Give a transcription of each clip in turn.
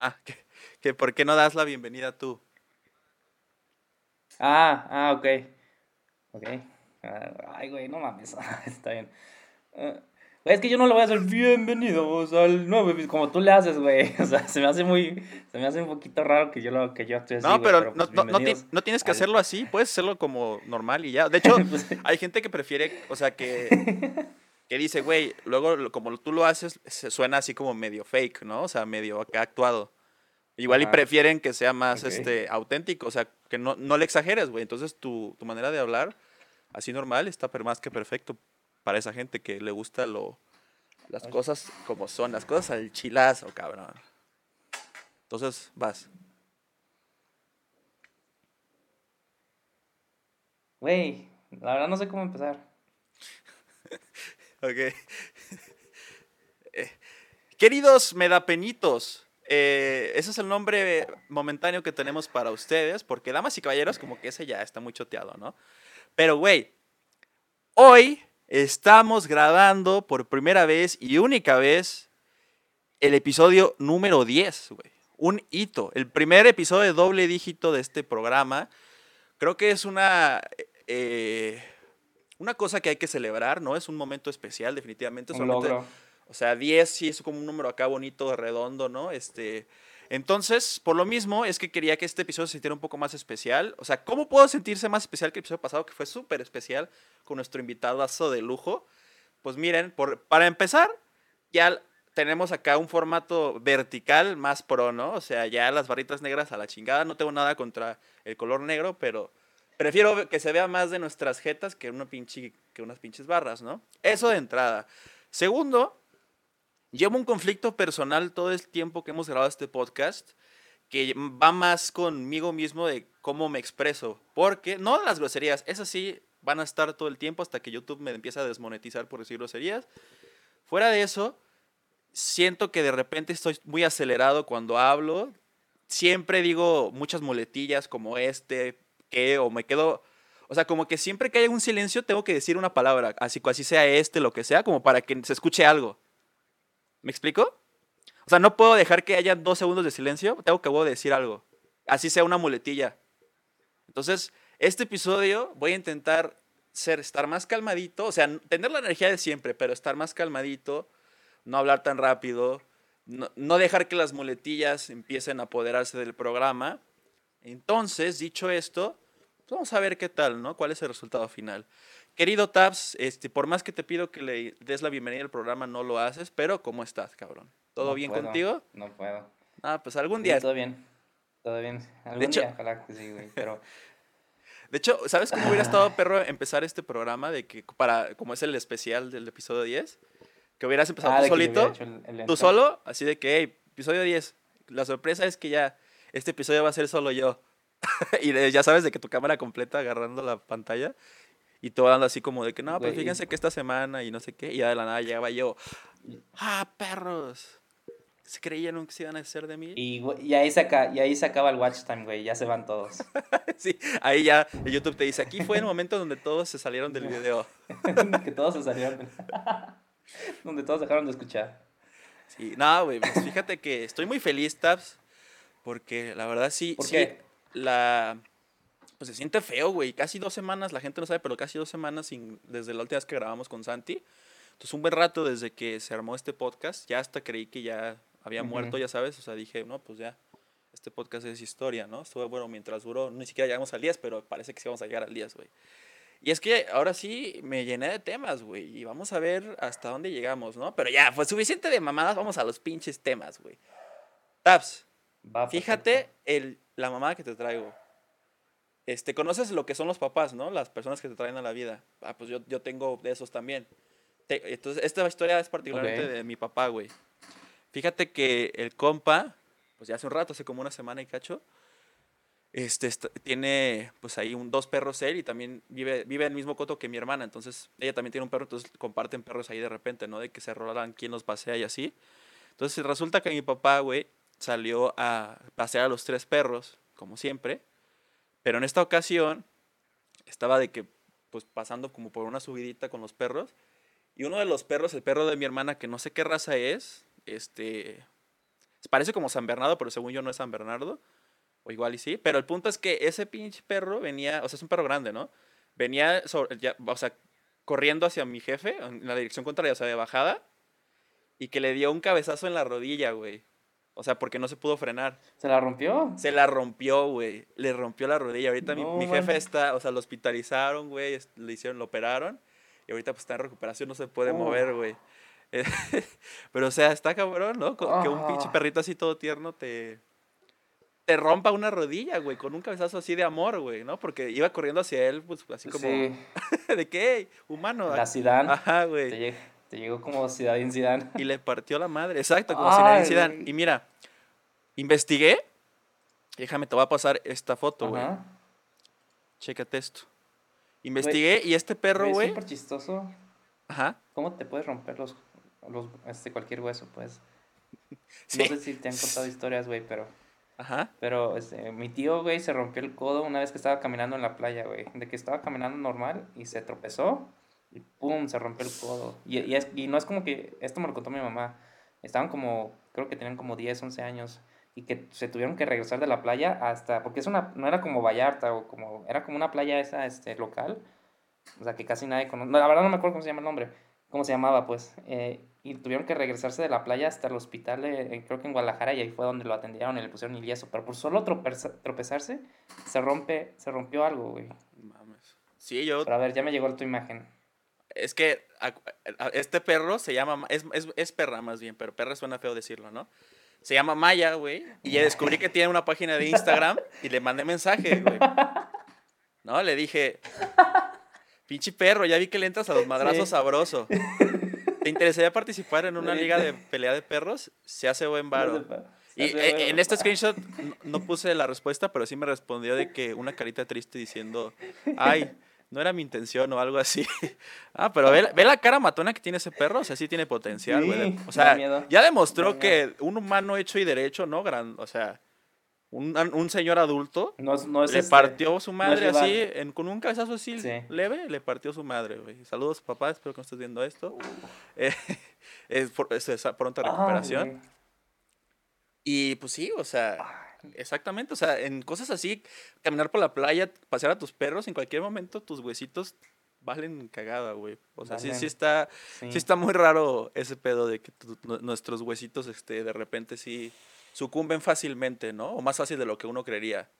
Ah, que, ¿por qué no das la bienvenida tú? Ah, ah, ok. Ok. Ah, ay, güey, no mames. Está bien. Uh, es que yo no lo voy a hacer bienvenidos al nuevo como tú le haces, güey. O sea, se me hace muy, se me hace un poquito raro que yo lo que yo actúe así. No, pero, no, pues, no, no, tienes que hacerlo así, puedes hacerlo como normal y ya. De hecho, pues hay gente que prefiere, o sea, que, que dice, güey, luego como tú lo haces, suena así como medio fake, ¿no? O sea, medio acá actuado. Igual y prefieren que sea más este, auténtico, o sea, que no, no le exageres, güey. Entonces tu, tu manera de hablar, así normal, está más que perfecto para esa gente que le gusta lo, las cosas como son, las cosas al chilazo, cabrón. Entonces, vas. Güey, la verdad no sé cómo empezar. ok. Eh, queridos medapenitos, eh, ese es el nombre momentáneo que tenemos para ustedes, porque damas y caballeros, como que ese ya está muy choteado, ¿no? Pero, güey, hoy Estamos grabando por primera vez y única vez el episodio número 10, güey. Un hito. El primer episodio de doble dígito de este programa. Creo que es una. Eh, una cosa que hay que celebrar, ¿no? Es un momento especial, definitivamente. Un logro. O sea, 10 sí es como un número acá bonito, redondo, ¿no? Este. Entonces, por lo mismo, es que quería que este episodio se sintiera un poco más especial. O sea, ¿cómo puedo sentirse más especial que el episodio pasado, que fue súper especial, con nuestro invitado de lujo? Pues miren, por, para empezar, ya tenemos acá un formato vertical más pro, ¿no? O sea, ya las barritas negras a la chingada. No tengo nada contra el color negro, pero prefiero que se vea más de nuestras jetas que, una pinche, que unas pinches barras, ¿no? Eso de entrada. Segundo, Llevo un conflicto personal todo el tiempo que hemos grabado este podcast que va más conmigo mismo de cómo me expreso. Porque, no las groserías, esas sí van a estar todo el tiempo hasta que YouTube me empiece a desmonetizar por decir groserías. Fuera de eso, siento que de repente estoy muy acelerado cuando hablo. Siempre digo muchas muletillas como este, que, o me quedo... O sea, como que siempre que hay un silencio tengo que decir una palabra, así, así sea este, lo que sea, como para que se escuche algo. ¿Me explico? O sea, no puedo dejar que haya dos segundos de silencio, tengo que decir algo. Así sea una muletilla. Entonces, este episodio voy a intentar ser, estar más calmadito, o sea, tener la energía de siempre, pero estar más calmadito, no hablar tan rápido, no, dejar que las muletillas empiecen a apoderarse del programa. Entonces, dicho esto, pues vamos a ver qué tal, ¿no? ¿Cuál es el resultado final? Querido Tabs, este, por más que te pido que le des la bienvenida al programa, no lo haces, pero ¿cómo estás, cabrón? ¿Todo bien contigo? No puedo. Ah, pues algún día. todo bien. Todo bien. Algún de hecho, día, ojalá que sí, güey, pero... De hecho, ¿sabes cómo hubiera estado perro empezar este programa de que para como es el especial del episodio 10? Que hubieras empezado ah, tú solito, tú solo, así de que, hey, episodio 10. La sorpresa es que ya este episodio va a ser solo yo. y ya sabes de que tu cámara completa agarrando la pantalla y todo dando así como de que, no, pues fíjense que esta semana y no sé qué. Y ya de la nada llegaba yo, ¡ah, perros! ¿Se creían que se iban a hacer de mí? Y, y, ahí, se y ahí se acaba el watch time, güey. Ya se van todos. sí, ahí ya el YouTube te dice, aquí fue el momento donde todos se salieron del video. que todos se salieron. donde todos dejaron de escuchar. Sí, no, güey, pues fíjate que estoy muy feliz, Tabs, porque la verdad sí, sí, la pues se siente feo, güey. Casi dos semanas, la gente no sabe, pero casi dos semanas sin, desde la última vez que grabamos con Santi. Entonces, un buen rato desde que se armó este podcast, ya hasta creí que ya había muerto, ya sabes. O sea, dije, no, pues ya, este podcast es historia, ¿no? Estuvo bueno mientras duró, ni siquiera llegamos al 10, pero parece que sí vamos a llegar al 10, güey. Y es que ahora sí me llené de temas, güey. Y vamos a ver hasta dónde llegamos, ¿no? Pero ya, fue suficiente de mamadas, vamos a los pinches temas, güey. Taps, fíjate el, la mamada que te traigo. Este, conoces lo que son los papás, ¿no? Las personas que te traen a la vida. Ah, pues yo, yo tengo de esos también. entonces, esta historia es particularmente de mi papá, güey. Fíjate que el compa, pues ya hace un rato, hace como una semana y cacho, este, tiene pues ahí un, dos perros él y también vive, vive en el mismo coto que mi hermana. Entonces, ella también tiene un perro, entonces comparten perros ahí de repente, ¿no? De que se rolan quién los pasea y así. Entonces, resulta que mi papá, güey, salió a pasear a los tres perros, como siempre pero en esta ocasión estaba de que, pues pasando como por una subidita con los perros. Y uno de los perros, el perro de mi hermana, que no sé qué raza es, este, Parece como San Bernardo, pero según yo no es San Bernardo. O igual y sí. Pero el punto es que ese pinche perro venía, o sea, es un perro grande, ¿no? Venía, o sea, corriendo hacia mi jefe, en la dirección contraria, o sea, de bajada. Y que le dio un cabezazo en la rodilla, güey. O sea, porque no se pudo frenar. ¿Se la rompió? Se la rompió, güey. Le rompió la rodilla. Ahorita mi, No, mi jefe man. está, o sea, lo hospitalizaron, güey. Le hicieron, lo operaron. Y ahorita pues está en recuperación, no se puede Oh. mover, güey. Eh, Pero, o sea, está cabrón, ¿no? Que un pinche Ah. perrito así todo tierno te, te rompa una rodilla, güey, con un cabezazo así de amor, güey, ¿no? Porque iba corriendo hacia él, pues así como, Sí, ¿de qué? Humano. la Zidane. Ajá, güey. Te llegó como Zidane Zidane. Y le partió la madre, exacto, como Ay, Zidane. güey. Y mira, investigué. Déjame, te voy a pasar esta foto, güey. Chécate esto. Investigué y este perro, Güey, güey. Es súper chistoso. Ajá. ¿Cómo te puedes romper los, los este, cualquier hueso, pues? Sí. No sé si te han contado historias, güey, pero... Ajá. Pero este, mi tío, güey, se rompió el codo una vez que estaba caminando en la playa, güey. De que estaba caminando normal y se tropezó y pum, se rompió el codo. Y, y, es- y no es como que, esto me lo contó mi mamá. Estaban como, creo que tenían como 10, 11 años y que se tuvieron que regresar de la playa hasta, porque es una, no era como Vallarta o como, era como una playa esa, este, local. O sea, que casi nadie conoce. No, la verdad no me acuerdo cómo se llama el nombre. ¿Cómo se llamaba, pues? Eh, y tuvieron que regresarse de la playa hasta el hospital, de- creo que en Guadalajara, y ahí fue donde lo atendieron y le pusieron yeso. Pero por solo tropeza- tropezarse, se rompe, se rompió algo, güey. Mames. Sí, yo. Pero a ver, ya me llegó tu imagen. Es que a- a- este perro se llama. Ma- Es, es, es perra más bien, pero perra suena feo decirlo, ¿no? Se llama Maya, güey. Y ya descubrí que tiene una página de Instagram y le mandé mensaje, güey. No, le dije. Pinche perro, ya vi que le entras a los madrazos Sí. sabroso. ¿Te interesaría participar en una liga de pelea de perros? Se hace buen varo. Y eh, en este screenshot no- no puse la respuesta, pero sí me respondió de que una carita triste diciendo, ay, no era mi intención o algo así. ah, pero ve, la- ve la cara matona que tiene ese perro, o sea, sí tiene potencial, güey. Sí, o sea, ya demostró que un humano hecho y derecho, ¿no? Gran, o sea, un, un señor adulto No, es- no es le este- partió su madre así, en- con un cabezazo así Sí. leve, le partió su madre, güey. Saludos, papá, espero que no estés viendo esto. Eh, es, por- es esa pronta Ah, recuperación. Y pues sí, o sea, exactamente, o sea, en cosas así, caminar por la playa, pasear a tus perros, en cualquier momento tus huesitos valen cagada, güey. O sea, sí, sí está, Sí. sí está muy raro ese pedo de que tu- nuestros huesitos, este, de repente sí sucumben fácilmente, ¿no? O más fácil de lo que uno creería.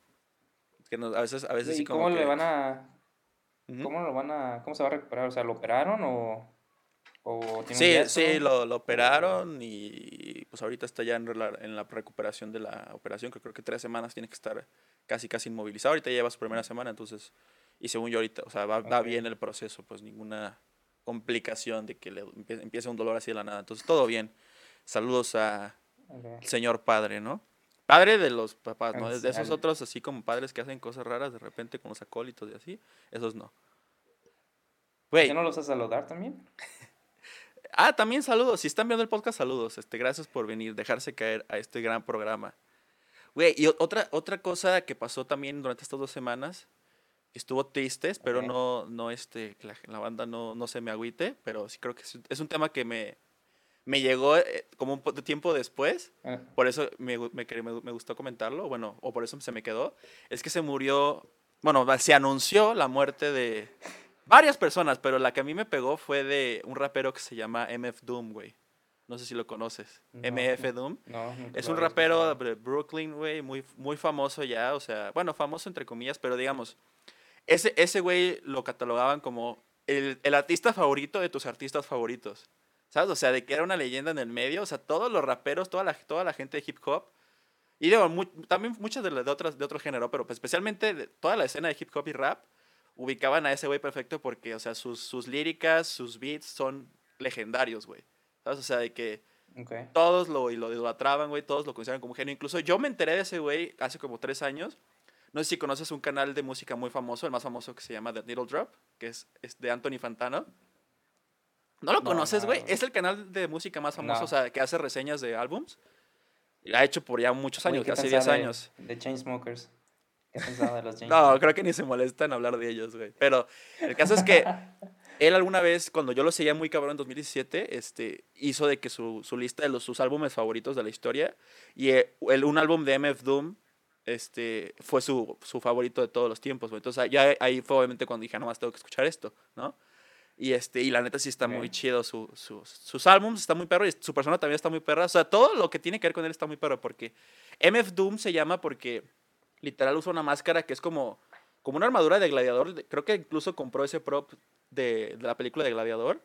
Que nos- a veces, a veces sí ¿Y como cómo que- le van a, cómo lo van a, cómo se va a recuperar? O sea, ¿lo operaron o, o tiene Sí, sí, lo, lo operaron y pues ahorita está ya en la, en la recuperación de la operación, que creo que tres semanas tiene que estar casi casi inmovilizado. Ahorita lleva su primera semana, entonces, y según yo ahorita, o sea, va, va Ok. bien el proceso, pues ninguna complicación de que le empie- empiece un dolor así de la nada. Entonces, todo bien. Saludos a señor padre, ¿no? Padre de los papás, ¿no? De esos otros así como padres que hacen cosas raras de repente con los acólitos y así, esos no. Güey, ¿Ya no los vas a saludar también? Ah, también saludos. Si están viendo el podcast, saludos. Este, gracias por venir, dejarse caer a este gran programa. Güey, y otra, otra cosa que pasó también durante estas dos semanas, estuvo triste, pero Ok. no, no este, la, la banda no, no se me agüite, pero sí creo que es, un- es un tema que me, me llegó eh, como un de tiempo después, Eh, por eso me, me, me, gustó comentarlo, bueno, o por eso se me quedó, es que se murió, bueno, se anunció la muerte de varias personas, pero la que a mí me pegó fue de un rapero que se llama MF Doom, güey. No sé si lo conoces. No, MF no. Doom. No, nunca Es un rapero de Brooklyn, güey, muy, muy famoso ya, o sea, bueno, famoso entre comillas, pero digamos, ese, ese güey lo catalogaban como el, el artista favorito de tus artistas favoritos, ¿sabes? O sea, de que era una leyenda en el medio, o sea, todos los raperos, toda la, toda la gente de hip hop, y digo, mu- también muchas de, las de, otras, de otro género, pero pues especialmente de toda la escena de hip hop y rap, ubicaban a ese güey perfecto porque, o sea, sus, sus líricas, sus beats son legendarios, güey. ¿Sabes? O sea, de que Ok. todos lo, y lo idolatraban, güey, todos lo consideran como un genio. Incluso yo me enteré de ese güey hace como tres años. No sé si conoces un canal de música muy famoso, el más famoso que se llama The Needle Drop, que es, es de Anthony Fantano. ¿No lo No, conoces, no, güey? güey. Es el canal de música más famoso, No. o sea, que hace reseñas de álbums. Y lo ha hecho por ya muchos años, ¿qué casi pensaba 10 de- años. De Chainsmokers. ¿Qué pensaba de los No, creo que ni se molesta en hablar de ellos, güey. Pero el caso es que Él alguna vez, cuando yo lo seguía muy cabrón en 2017, este, hizo de que su, su lista de los, sus álbumes favoritos de la historia, y eh, el, un álbum de MF Doom este, fue su, su favorito de todos los tiempos, güey. Entonces ya ahí fue obviamente cuando dije, no más tengo que escuchar esto, ¿no? Y, este, y la neta sí está muy chido. Su, su- sus álbums está muy perro y su persona también está muy perra. O sea, todo lo que tiene que ver con él está muy perro porque MF Doom se llama porque literal usa una máscara que es como, como una armadura de gladiador. Creo que incluso compró ese prop de, de la película de gladiador.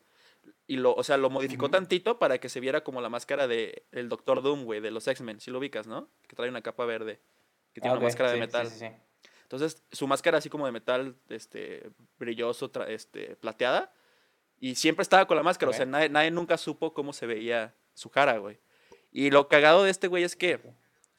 Y lo, o sea, lo modificó Ujú. tantito para que se viera como la máscara de el Doctor Doom, güey, de los X-Men. Si lo ubicas, ¿no? Que trae una capa verde. Que tiene una máscara de sí, metal. sí, sí. Entonces, su máscara así como de metal, este, brilloso, este, plateada. Y siempre estaba con la máscara, o sea, nadie, nadie nunca supo cómo se veía su cara, güey. Y lo cagado de este güey es que,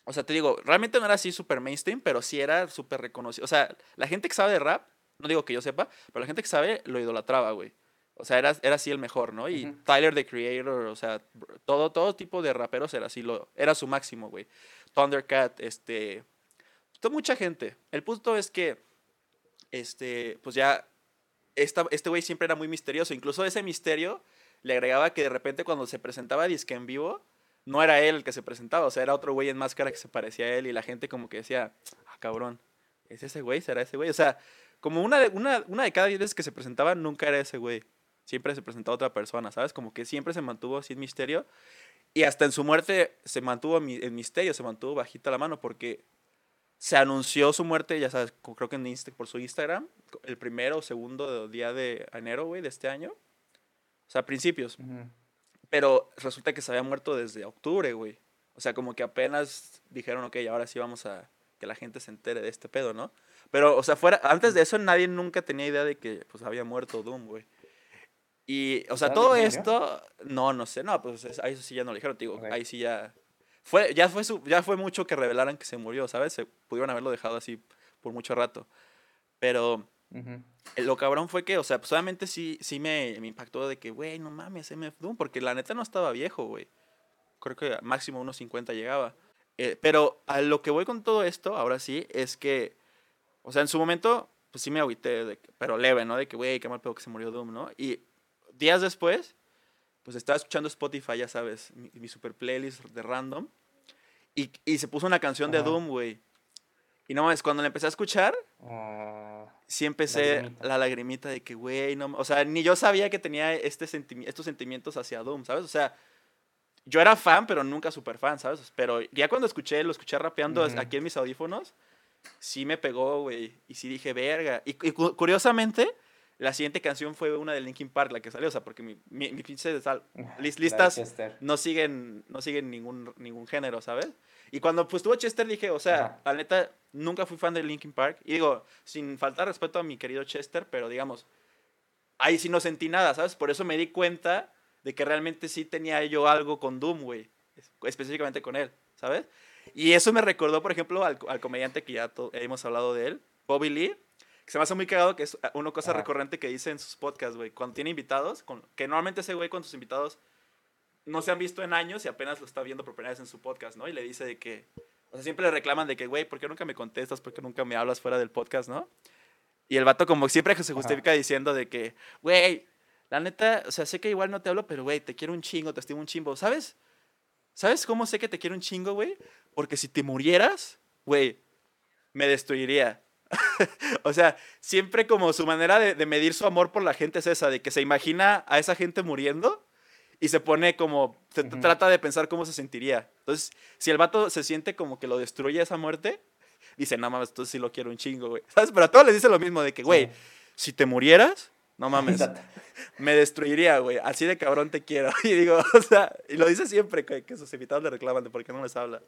o sea, te digo, realmente no era así súper mainstream, pero sí era súper reconocido. O sea, la gente que sabe de rap, no digo que yo sepa, pero la gente que sabe lo idolatraba, güey. O sea, era, era así el mejor, ¿no? Y. Tyler, the Creator, o sea, todo, todo tipo de raperos era así, lo, era su máximo, güey. Thundercat, este... mucha gente. El punto es que, este, pues ya, esta, este güey siempre era muy misterioso. Incluso ese misterio le agregaba que de repente cuando se presentaba disque en vivo, no era él el que se presentaba, o sea, era otro güey en máscara que se parecía a él y la gente como que decía, ah, cabrón, ¿es ese güey? ¿Será ese güey? O sea, como una de, una, una de cada diez veces que se presentaba, nunca era ese güey. Siempre se presentaba otra persona, ¿sabes? Como que siempre se mantuvo así en misterio. Y hasta en su muerte se mantuvo en misterio, se mantuvo bajita la mano porque se anunció su muerte, ya sabes, creo que en Insta- por su Instagram, el primero o segundo día de enero, güey, de este año. O sea, principios. Ujú. Pero resulta que se había muerto desde octubre, güey. O sea, como que apenas dijeron, ok, ahora sí vamos a que la gente se entere de este pedo, ¿no? Pero, o sea, fuera, antes de eso nadie nunca tenía idea de que pues había muerto Doom, güey. Y, o sea, ¿Sabes todo esto, no, no sé, no, pues es- ahí sí ya no lo dijeron, digo, Ok. ahí sí ya fue, ya fue su, ya fue mucho que revelaran que se murió, ¿sabes? Se pudieron haberlo dejado así por mucho rato. Pero Eh, lo cabrón fue que, o sea, solamente sí, sí me, me impactó de que, güey, no mames, MF Doom, porque la neta no estaba viejo, güey. Creo que máximo unos 50 llegaba. Eh, pero a lo que voy con todo esto, ahora sí, es que, o sea, en su momento, pues sí me agüité, de que- pero leve, ¿no? De que, güey, qué mal pedo que se murió Doom, ¿no? Y días después, pues estaba escuchando Spotify, ya sabes, mi, mi super playlist de random, y, y se puso una canción de. Doom, güey. Y no mames, cuando la empecé a escuchar, Ah, sí empecé Lagrimita. la lagrimita de que, güey, no, o sea, ni yo sabía que tenía este sentimi- estos sentimientos hacia Doom, ¿sabes? O sea, yo era fan, pero nunca super fan, ¿sabes? Pero ya cuando escuché, lo escuché rapeando Ujú. aquí en mis audífonos, sí me pegó, güey, y sí dije, verga. Y, y cu- curiosamente, la siguiente canción fue una de Linkin Park, la que salió, o sea, porque mi, mi, mi pinche de listas no siguen, no siguen ningún, ningún género, ¿sabes? Y cuando pues tuvo Chester dije, o sea, Ajá. la neta, nunca fui fan de Linkin Park. Y digo, sin faltar respeto a mi querido Chester, pero digamos, ahí sí no sentí nada, ¿sabes? Por eso me di cuenta de que realmente sí tenía yo algo con Doom, güey. es- Específicamente con él, ¿sabes? Y eso me recordó, por ejemplo, al, al comediante que ya hemos hablado de él, Bobby Lee, que se me hace muy cagado, que es una cosa Ajá. recurrente que dice en sus podcasts, güey. Cuando tiene invitados, con, que normalmente ese güey con sus invitados no se han visto en años y apenas lo está viendo por primera vez en su podcast, ¿no? Y le dice de que, o sea, siempre le reclaman de que, güey, ¿por qué nunca me contestas? ¿Por qué nunca me hablas fuera del podcast, no? Y el vato como siempre se justifica diciendo de que, güey, la neta, o sea, sé que igual no te hablo, pero, güey, te quiero un chingo, te estimo un chingo, ¿sabes? ¿Sabes cómo sé que te quiero un chingo, güey? Porque si te murieras, güey, me destruiría. o sea, siempre como su manera de, de medir su amor por la gente es esa, de que se imagina a esa gente muriendo y se pone como, se Ujú. trata de pensar cómo se sentiría. Entonces, si el vato se siente como que lo destruye esa muerte, dice, no mames, entonces sí lo quiero un chingo, güey. ¿Sabes? Pero a todos les dice lo mismo, de que, güey, Sí. si te murieras, no mames, me destruiría, güey. Así de cabrón te quiero. Y digo, o sea, y lo dice siempre, que, que sus invitados le reclaman de por qué no les habla.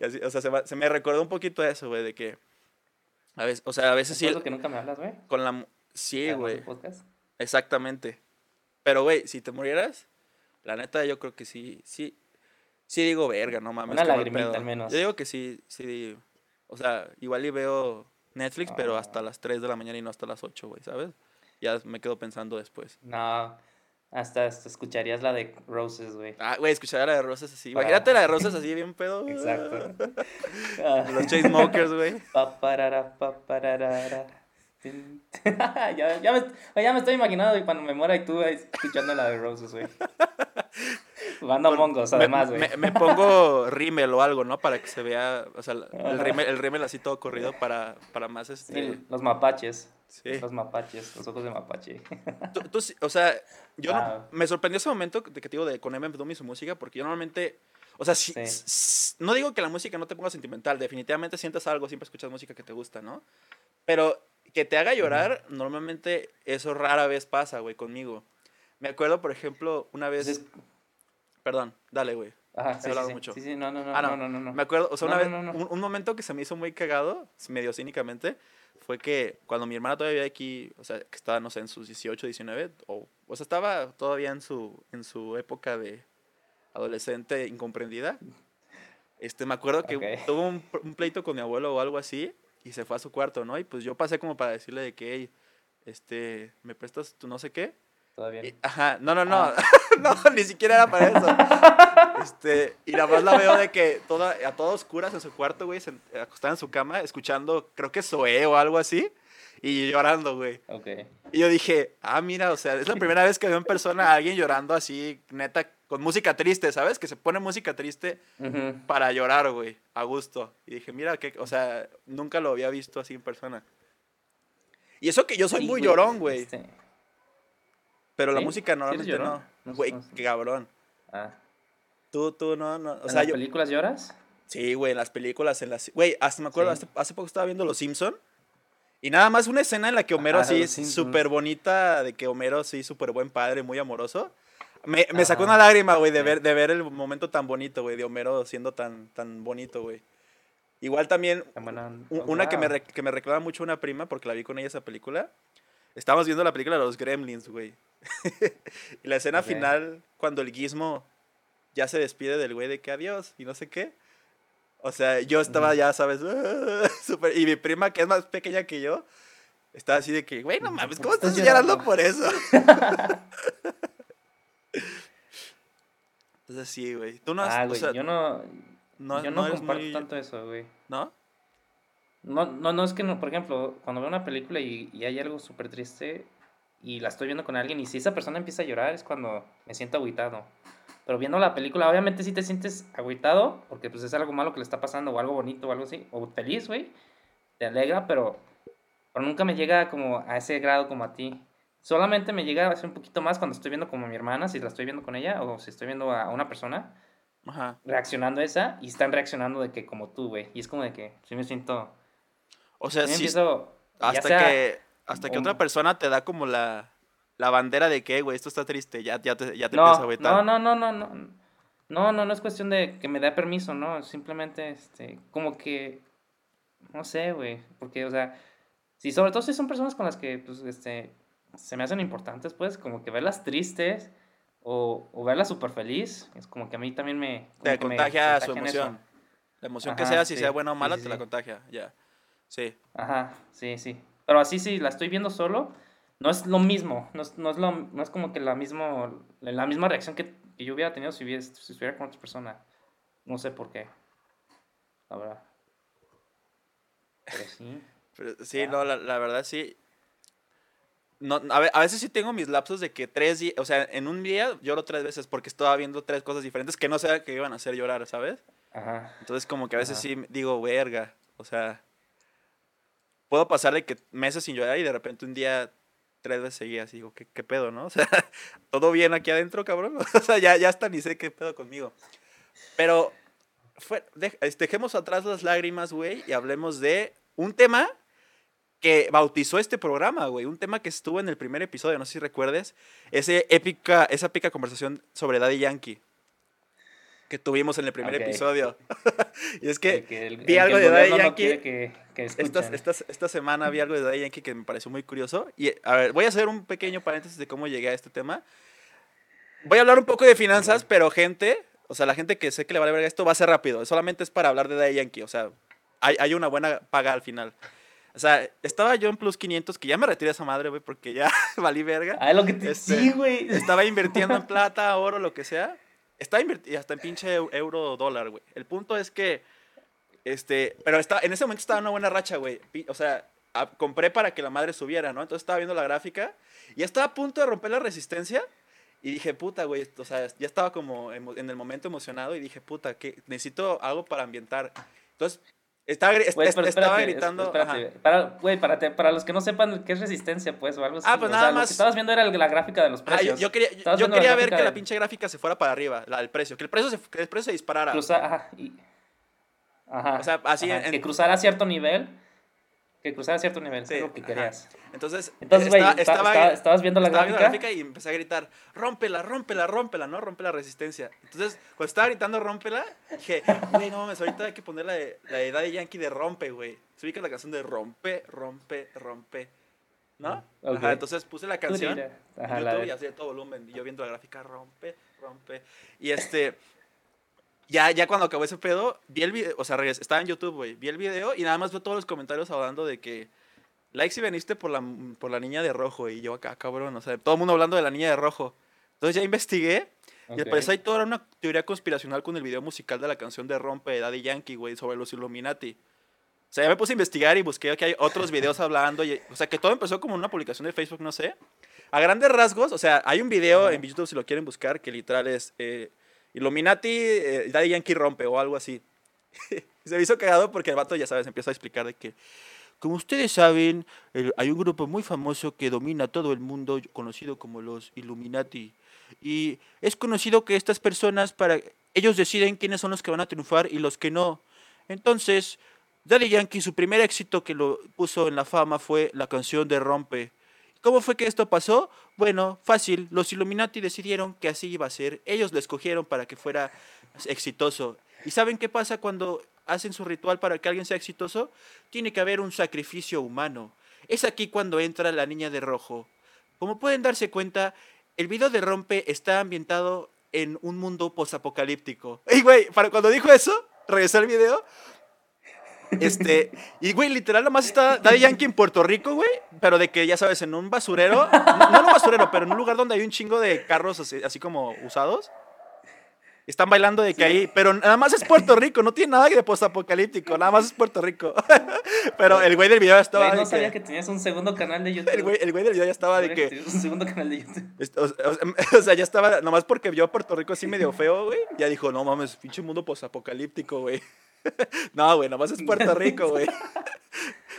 Y así, o sea, se, va- se me recordó un poquito eso, güey, de que, a veces, o sea, a veces ¿Es sí, eso que nunca me hablas, güey? con la... Sí, güey, exactamente. Pero, güey, si te murieras, la neta yo creo que sí, sí, sí digo verga, no mames. Una lagrimita al menos. Yo digo que sí, sí, o sea, igual y veo Netflix, pero Ah. hasta las 3 de la mañana y no hasta las 8, güey, ¿sabes? Ya me quedo pensando después. No, hasta, hasta escucharías la de Roses, güey. Ah, güey, escuchar a la de Rosas así. Para- Imagínate la de Rosas así, bien pedo. Exacto. Los Chainsmokers, güey. Ya, ya, me, ya me estoy imaginando cuando me muera y tú escuchando la de Roses, güey. Jugando mongos, además, güey. Me, me, pongo rímel o algo, ¿no? Para que se vea, o sea, el rímel, el rímel así todo corrido para, para más este... los mapaches. Sí. Los mapaches, los ojos de mapache. Tú, o sea, yo me sorprendió ese momento de que te digo de con MM Doom y su música, porque yo normalmente, o sea, si, no digo que la música no te ponga sentimental, definitivamente sientes algo, siempre escuchas música que te gusta, ¿no? Pero que te haga llorar, normalmente eso rara vez pasa, güey, conmigo. Me acuerdo, por ejemplo, una vez... Perdón, dale, güey. Ajá, sí, sí, mucho. Sí, sí, no, no, no, ah, no, no, no, no, Me acuerdo, o sea, una vez, un, un, momento que se me hizo muy cagado, medio cínicamente, fue que cuando mi hermana todavía aquí, o sea, que estaba, no sé, en sus 18, 19, o, o sea, estaba todavía en su, en su época de adolescente incomprendida, este, me acuerdo que tuvo un, un, pleito con mi abuelo o algo así, y se fue a su cuarto, ¿no? Y pues yo pasé como para decirle de que, hey, este, ¿me prestas tu no sé qué? Todavía. ajá, no, no, no, ah. no, ni siquiera era para eso. Este, y nada más la veo de que toda, a todas oscuras en su cuarto, güey, acostada en su cama, escuchando, creo que Zoé o algo así, y llorando, güey. Ok. Y yo dije, ah, mira, o sea, es la primera vez que veo en persona a alguien llorando así, neta, con música triste, ¿sabes? Que se pone música triste para llorar, güey, a gusto. Y dije, mira, que, o sea, nunca lo había visto así en persona. Y eso que yo soy muy llorón, güey. Este, pero la música normalmente no. Güey, qué cabrón. Ah. Tú, tú, no, no. O ¿En las películas lloras? Sí, güey, en las películas, en las... Güey, hasta me acuerdo, hace, poco estaba viendo Los Simpson y nada más una escena en la que Homero así es súper bonita, de que Homero sí, súper buen padre, muy amoroso. Me, me sacó una lágrima, güey, de, ver, de ver el momento tan bonito, güey, de Homero siendo tan, tan bonito, güey. Igual también, una que, me, que me reclama mucho una prima, porque la vi con ella esa película. Estábamos viendo la película de los Gremlins, güey. y la escena final, cuando el gizmo ya se despide del güey de que adiós y no sé qué. O sea, yo estaba ya, ¿sabes? Super, y mi prima, que es más pequeña que yo, estaba así de que, güey, no mames, ¿cómo estás llorando por eso? Entonces sí, güey. Tú no has, ah, güey, yo no, no, yo no, comparto tanto eso, güey. ¿No? No, no, no es que, no, por ejemplo, cuando veo una película y, y hay algo súper triste, y la estoy viendo con alguien y si esa persona empieza a llorar es cuando me siento agüitado. Pero viendo la película, obviamente sí te sientes agüitado porque pues es algo malo que le está pasando o algo bonito o algo así, o feliz, güey. Te alegra, pero, pero nunca me llega como a ese grado como a ti. Solamente me llega a ser un poquito más cuando estoy viendo como mi hermana, si la estoy viendo con ella o si estoy viendo a una persona reaccionando a esa y están reaccionando de que como tú, güey. Y es como de que sí me siento... O sea, sí. hasta que hasta que otra persona te da como la, la bandera de que, güey, esto está triste, ya, ya te, ya te no, empieza a No, no, no, no, no. No, no, no es cuestión de que me dé permiso, ¿no? Simplemente, este, como que, no sé, güey, porque, o sea, si sobre todo si son personas con las que, pues, este, se me hacen importantes, pues, como que verlas tristes o, o verlas súper feliz, es como que a mí también me... Te contagia, su emoción. La emoción que sea, si sea buena o mala, te la contagia, ya. Sí. Ajá, sí, sí. Pero así sí, la estoy viendo solo, no es lo mismo, no es, no es, lo, no es como que la, mismo, la misma reacción que, que yo hubiera tenido si, hubiera, si estuviera con otra persona. No sé por qué. La verdad. Pero sí. sí, no, la, la, verdad sí. No, a, a, veces sí tengo mis lapsos de que tres días, o sea, en un día lloro tres veces porque estaba viendo tres cosas diferentes que no sé que iban a hacer llorar, ¿sabes? Ajá. Entonces como que a veces sí digo, verga, o sea, puedo pasar de que meses sin llorar y de repente un día tres veces seguidas y digo, ¿qué, ¿qué, pedo, no? O sea, ¿todo bien aquí adentro, cabrón? O sea, ya, ya hasta ni sé qué pedo conmigo. Pero fue, este, dejemos atrás las lágrimas, güey, y hablemos de un tema que bautizó este programa, güey. Un tema que estuvo en el primer episodio, no sé si recuerdes. Ese épica, esa épica conversación sobre Daddy Yankee que tuvimos en el primer episodio. y es que, vi algo de Daddy Yankee. esta, semana vi algo de Daddy Yankee que me pareció muy curioso. Y a ver, voy a hacer un pequeño paréntesis de cómo llegué a este tema. Voy a hablar un poco de finanzas, pero gente, o sea, la gente que sé que le vale ver esto va a ser rápido. Solamente es para hablar de Daddy Yankee. O sea, hay, hay una buena paga al final. O sea, estaba yo en Plus 500, que ya me retiré esa madre, güey, porque ya valí verga. Ah, lo que te... Este, sí, güey. Estaba invirtiendo en plata, oro, lo que sea. Está invertido hasta en pinche euro dólar, güey. El punto es que, este, pero está, en ese momento estaba en una buena racha, güey. O sea, a- compré para que la madre subiera, ¿no? Entonces estaba viendo la gráfica y estaba a punto de romper la resistencia. Y dije, puta, güey, o sea, ya estaba como en el momento emocionado y dije, puta, que necesito algo para ambientar. Entonces, estaba, pero estaba espérate, gritando. espérate. Para, güey, para, te- para los que no sepan qué es resistencia, pues, o algo así. Ah, pues o nada sea, Lo más- que estabas viendo era la gráfica de los Ah, precios. yo, yo quería, yo quería ver que la pinche gráfica se fuera para arriba, la del precio, que el precio se, que el precio se disparara. Cruzar, ajá, y- ajá, O sea, así ajá, en- que cruzara a cierto nivel. Que cruzara cierto nivel, Sí, es lo que ajá. querías. Entonces, Entonces, estaba- esta- estaba- estaba- estabas viendo la estaba gráfica. y empecé a gritar, rómpela, rómpela, rómpela, ¿no? Rompe la resistencia. Entonces, cuando estaba gritando rómpela, dije, güey, no mames, ahorita hay que poner la de, la de Daddy Yankee de rompe, güey. Se ubica la canción de rompe, rompe, rompe, ¿no? Ajá, entonces puse la canción en Ajá, la YouTube de- y así de todo volumen. Y yo viendo la gráfica, rompe, rompe. Y este... Ya, ya cuando acabó ese pedo, vi el video, o sea, regresé- estaba en YouTube, güey, vi el video y nada más veo todos los comentarios hablando de que Like si veniste por la, por la niña de rojo y yo acá, cabrón, o sea, todo el mundo hablando de la niña de rojo. Entonces ya investigué y al parecer hay toda una teoría conspiracional con el video musical de la canción de Rompe de Daddy Yankee, güey, sobre los Illuminati. O sea, ya me puse a investigar y busqué que hay otros videos hablando, y- o sea, que todo empezó como una publicación de Facebook, no sé. A grandes rasgos, o sea, hay un video Ajá. en YouTube si lo quieren buscar que literal es eh, Illuminati, eh, Daddy Yankee rompe o algo así. Se me hizo cagado porque el vato, ya sabes, empieza a explicar de que, como ustedes saben, hay un grupo muy famoso que domina todo el mundo, conocido como los Illuminati. Y es conocido que estas personas, para ellos deciden quiénes son los que van a triunfar y los que no. Entonces, Daddy Yankee, su primer éxito que lo puso en la fama fue la canción de Rompe. ¿Cómo fue que esto pasó? Bueno, fácil, los Illuminati decidieron que así iba a ser. Ellos lo escogieron para que fuera exitoso. ¿Y saben qué pasa cuando hacen su ritual para que alguien sea exitoso? Tiene que haber un sacrificio humano. Es aquí cuando entra la niña de rojo. Como pueden darse cuenta, el video de Rompe está ambientado en un mundo posapocalíptico. ¡Ey, güey! Para cuando dijo eso, regresé al video. Este, y güey, literal, nomás está Daddy Yankee en Puerto Rico, güey. Pero de que, ya sabes, en un basurero. No, en un basurero, pero en un lugar donde hay un chingo de carros así, así como usados. Están bailando de que ahí, pero nada más es Puerto Rico, no tiene nada de postapocalíptico, nada más es Puerto Rico. pero el güey del video estaba Güey, no de sabía que, que tenías un segundo canal de YouTube. el güey, el güey del video ya estaba de que Un segundo canal de YouTube. O, sea, ya estaba, nomás porque vio a Puerto Rico así medio feo, güey. Ya dijo, no mames, pinche mundo posapocalíptico, güey. no, güey, nomás es Puerto Rico, güey.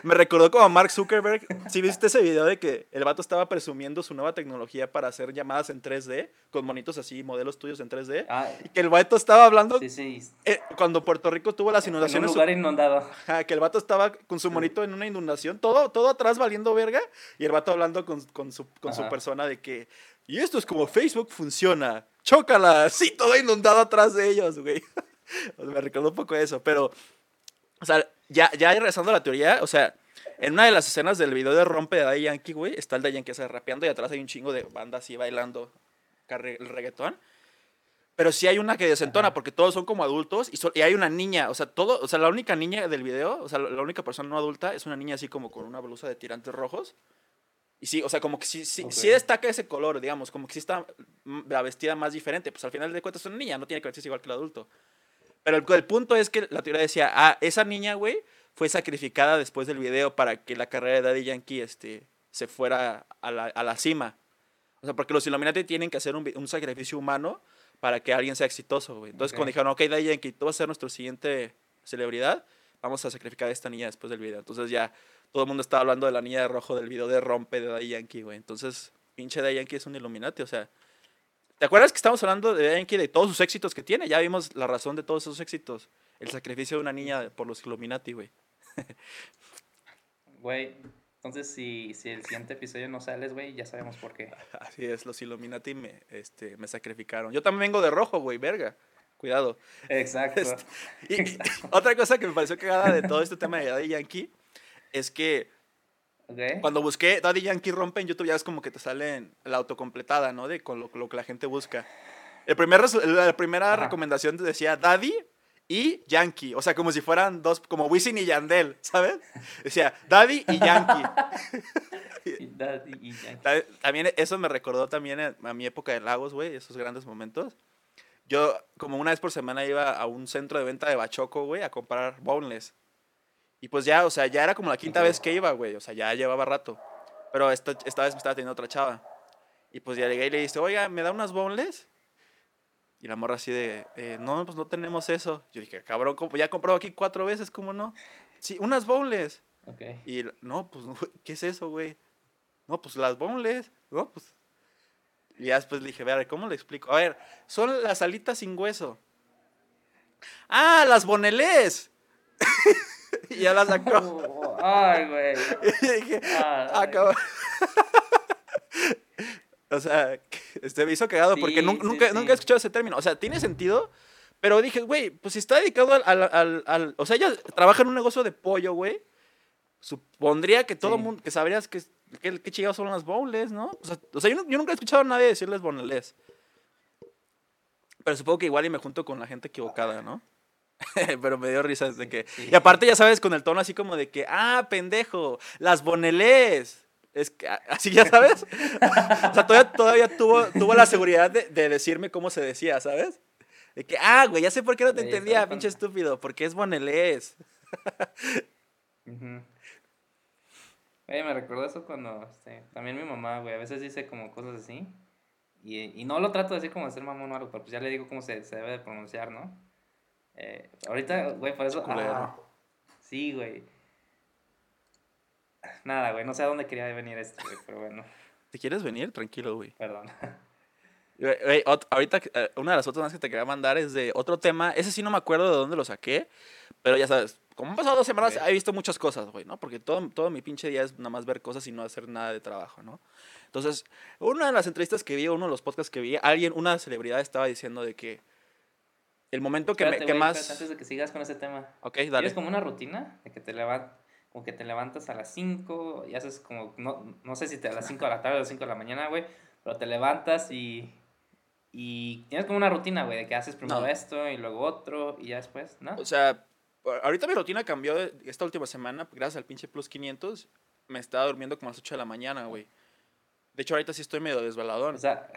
Me recordó como a Mark Zuckerberg. Si viste ese video de que el vato estaba presumiendo su nueva tecnología para hacer llamadas en 3D, con monitos así, modelos tuyos en 3D. Ah, Y que el vato estaba hablando sí, sí. eh, cuando Puerto Rico tuvo las En un inundaciones. lugar inundado. Ajá, que el vato estaba con su monito en una inundación, todo, todo atrás valiendo verga, y el vato hablando con, con su, con su persona de que, y esto es como Facebook funciona, chócala, sí, todo inundado atrás de ellos, güey. Me recordó un poco eso, pero, o sea, ya, ya regresando a la teoría, o sea, en una de las escenas del video de Rompe de Daddy Yankee, güey, está el Daddy Yankee o sea, rapeando y atrás hay un chingo de banda así bailando el reggaetón. Pero sí hay una que desentona Ajá. porque todos son como adultos y, so- y hay una niña, o sea, todo, o sea, la única niña del video, o sea, la única persona no adulta es una niña así como con una blusa de tirantes rojos. Y sí, o sea, como que sí, sí, sí Ok. destaca ese color, digamos, como que sí está mm, la vestida más diferente. Pues al final de cuentas es una niña, no tiene que vestirse igual que el adulto. Pero el, el punto es que la teoría decía, ah, esa niña, güey, fue sacrificada después del video para que la carrera de Daddy Yankee este, se fuera a la, a la cima. O sea, porque los Illuminati tienen que hacer un, un sacrificio humano para que alguien sea exitoso, güey. Entonces, Ok. cuando dijeron, ok, Daddy Yankee, tú vas a ser nuestro siguiente celebridad, vamos a sacrificar a esta niña después del video. Entonces, ya todo el mundo estaba hablando de la niña de rojo del video de Rompe de Daddy Yankee, güey. Entonces, pinche Daddy Yankee es un Illuminati, o sea. ¿Te acuerdas que estamos hablando de Yankee, de todos sus éxitos que tiene? Ya vimos la razón de todos esos éxitos. El sacrificio de una niña por los Illuminati, güey. Güey, entonces si, si el siguiente episodio no sales, güey, ya sabemos por qué. Así es, los Illuminati me, este, me sacrificaron. Yo también vengo de rojo, güey, verga. Cuidado. Exacto. Este, Y, y otra cosa que me pareció cagada de todo este tema de Yankee es que Ok. cuando busqué Daddy Yankee rompe en YouTube ya es como que te sale la autocompletada, ¿no? De con lo, lo que la gente busca. El primer, la primera Ajá. recomendación te decía Daddy y Yankee. O sea, como si fueran dos, como Wisin y Yandel, ¿sabes? Decía Daddy y Yankee. Daddy y Yankee. Ta- También eso me recordó también a mi época de Lagos, güey, esos grandes momentos. Yo, como una vez por semana, iba a un centro de venta de Bachoco, güey, a comprar boneless. Y pues ya, o sea, ya era como la quinta vez que iba, güey. O sea, ya llevaba rato. Pero esta, esta vez me estaba teniendo otra chava. Y pues ya llegué y le dije, oiga, ¿me da unas boneless? Y la morra así de, eh, no, pues no tenemos eso. Yo dije, cabrón, ¿cómo? ya he comprado aquí cuatro veces, ¿cómo no? Sí, unas boneless. Ok. Y no, pues, ¿qué es eso, güey? No, pues las boneless. No, pues. Y ya después le dije, a ver, ¿cómo le explico? A ver, son las alitas sin hueso. ¡Ah, las bonelés! y ya las sacó. Ay, güey. y dije, ah, cabrón. o sea, este, me hizo cagado porque sí, nunca, sí. nunca he escuchado ese término. O sea, tiene sentido, pero dije, güey, pues si está dedicado al, al, al- al- O sea, ella trabaja en un negocio de pollo, güey. Supondría que todo Sí. mundo, que sabrías que, que, que chingados son las bowls, ¿no? O sea, o sea, yo, nu- yo nunca he escuchado a nadie decirles bonelés. Pero supongo que igual y me junto con la gente equivocada, ¿no? Pero me dio risa de que... Sí. Y aparte, ya sabes, con el tono así como de que, ah, pendejo, las bonelés. Es que, así ya sabes. o sea, todavía, todavía tuvo, tuvo la seguridad de, de decirme cómo se decía, ¿sabes? De que, ah, güey, ya sé por qué no te entendía, pinche estúpido, porque es bonelés. Ujú. Oye, me recordó eso cuando, este, también mi mamá, güey, a veces dice como cosas así. Y, y no lo trato de decir como de ser mamón o algo, pero pues ya le digo cómo se, se debe de pronunciar, ¿no? Eh, ahorita, güey, por eso... Ah, sí, güey. Nada, güey, no sé a dónde quería venir esto, güey, pero bueno, ¿Te quieres venir? Tranquilo, güey. perdón. Güey, güey, ot- ahorita, eh, una de las otras más que te quería mandar es de otro tema. Ese sí no me acuerdo de dónde lo saqué, pero ya sabes, como han pasado dos semanas, Ok. he visto muchas cosas, güey, ¿no? Porque todo, todo mi pinche día es nada más ver cosas y no hacer nada de trabajo, ¿no? Entonces, una de las entrevistas que vi, uno de los podcasts que vi, alguien, una celebridad estaba diciendo de que el momento que, me- más... antes de que sigas con ese tema. Ok, ¿Tienes dale. como una rutina de que te levantas, como que te levantas a las 5 y haces como, no, no sé si te a las 5 de la tarde o a las 5 de la mañana, güey, pero te levantas y, y tienes como una rutina, güey, de que haces primero No. esto y luego otro y ya después, ¿no? O sea, ahorita mi rutina cambió esta última semana, gracias al pinche Plus 500, me estaba durmiendo como a las 8 de la mañana, güey. De hecho, ahorita sí estoy medio desveladón, O sea,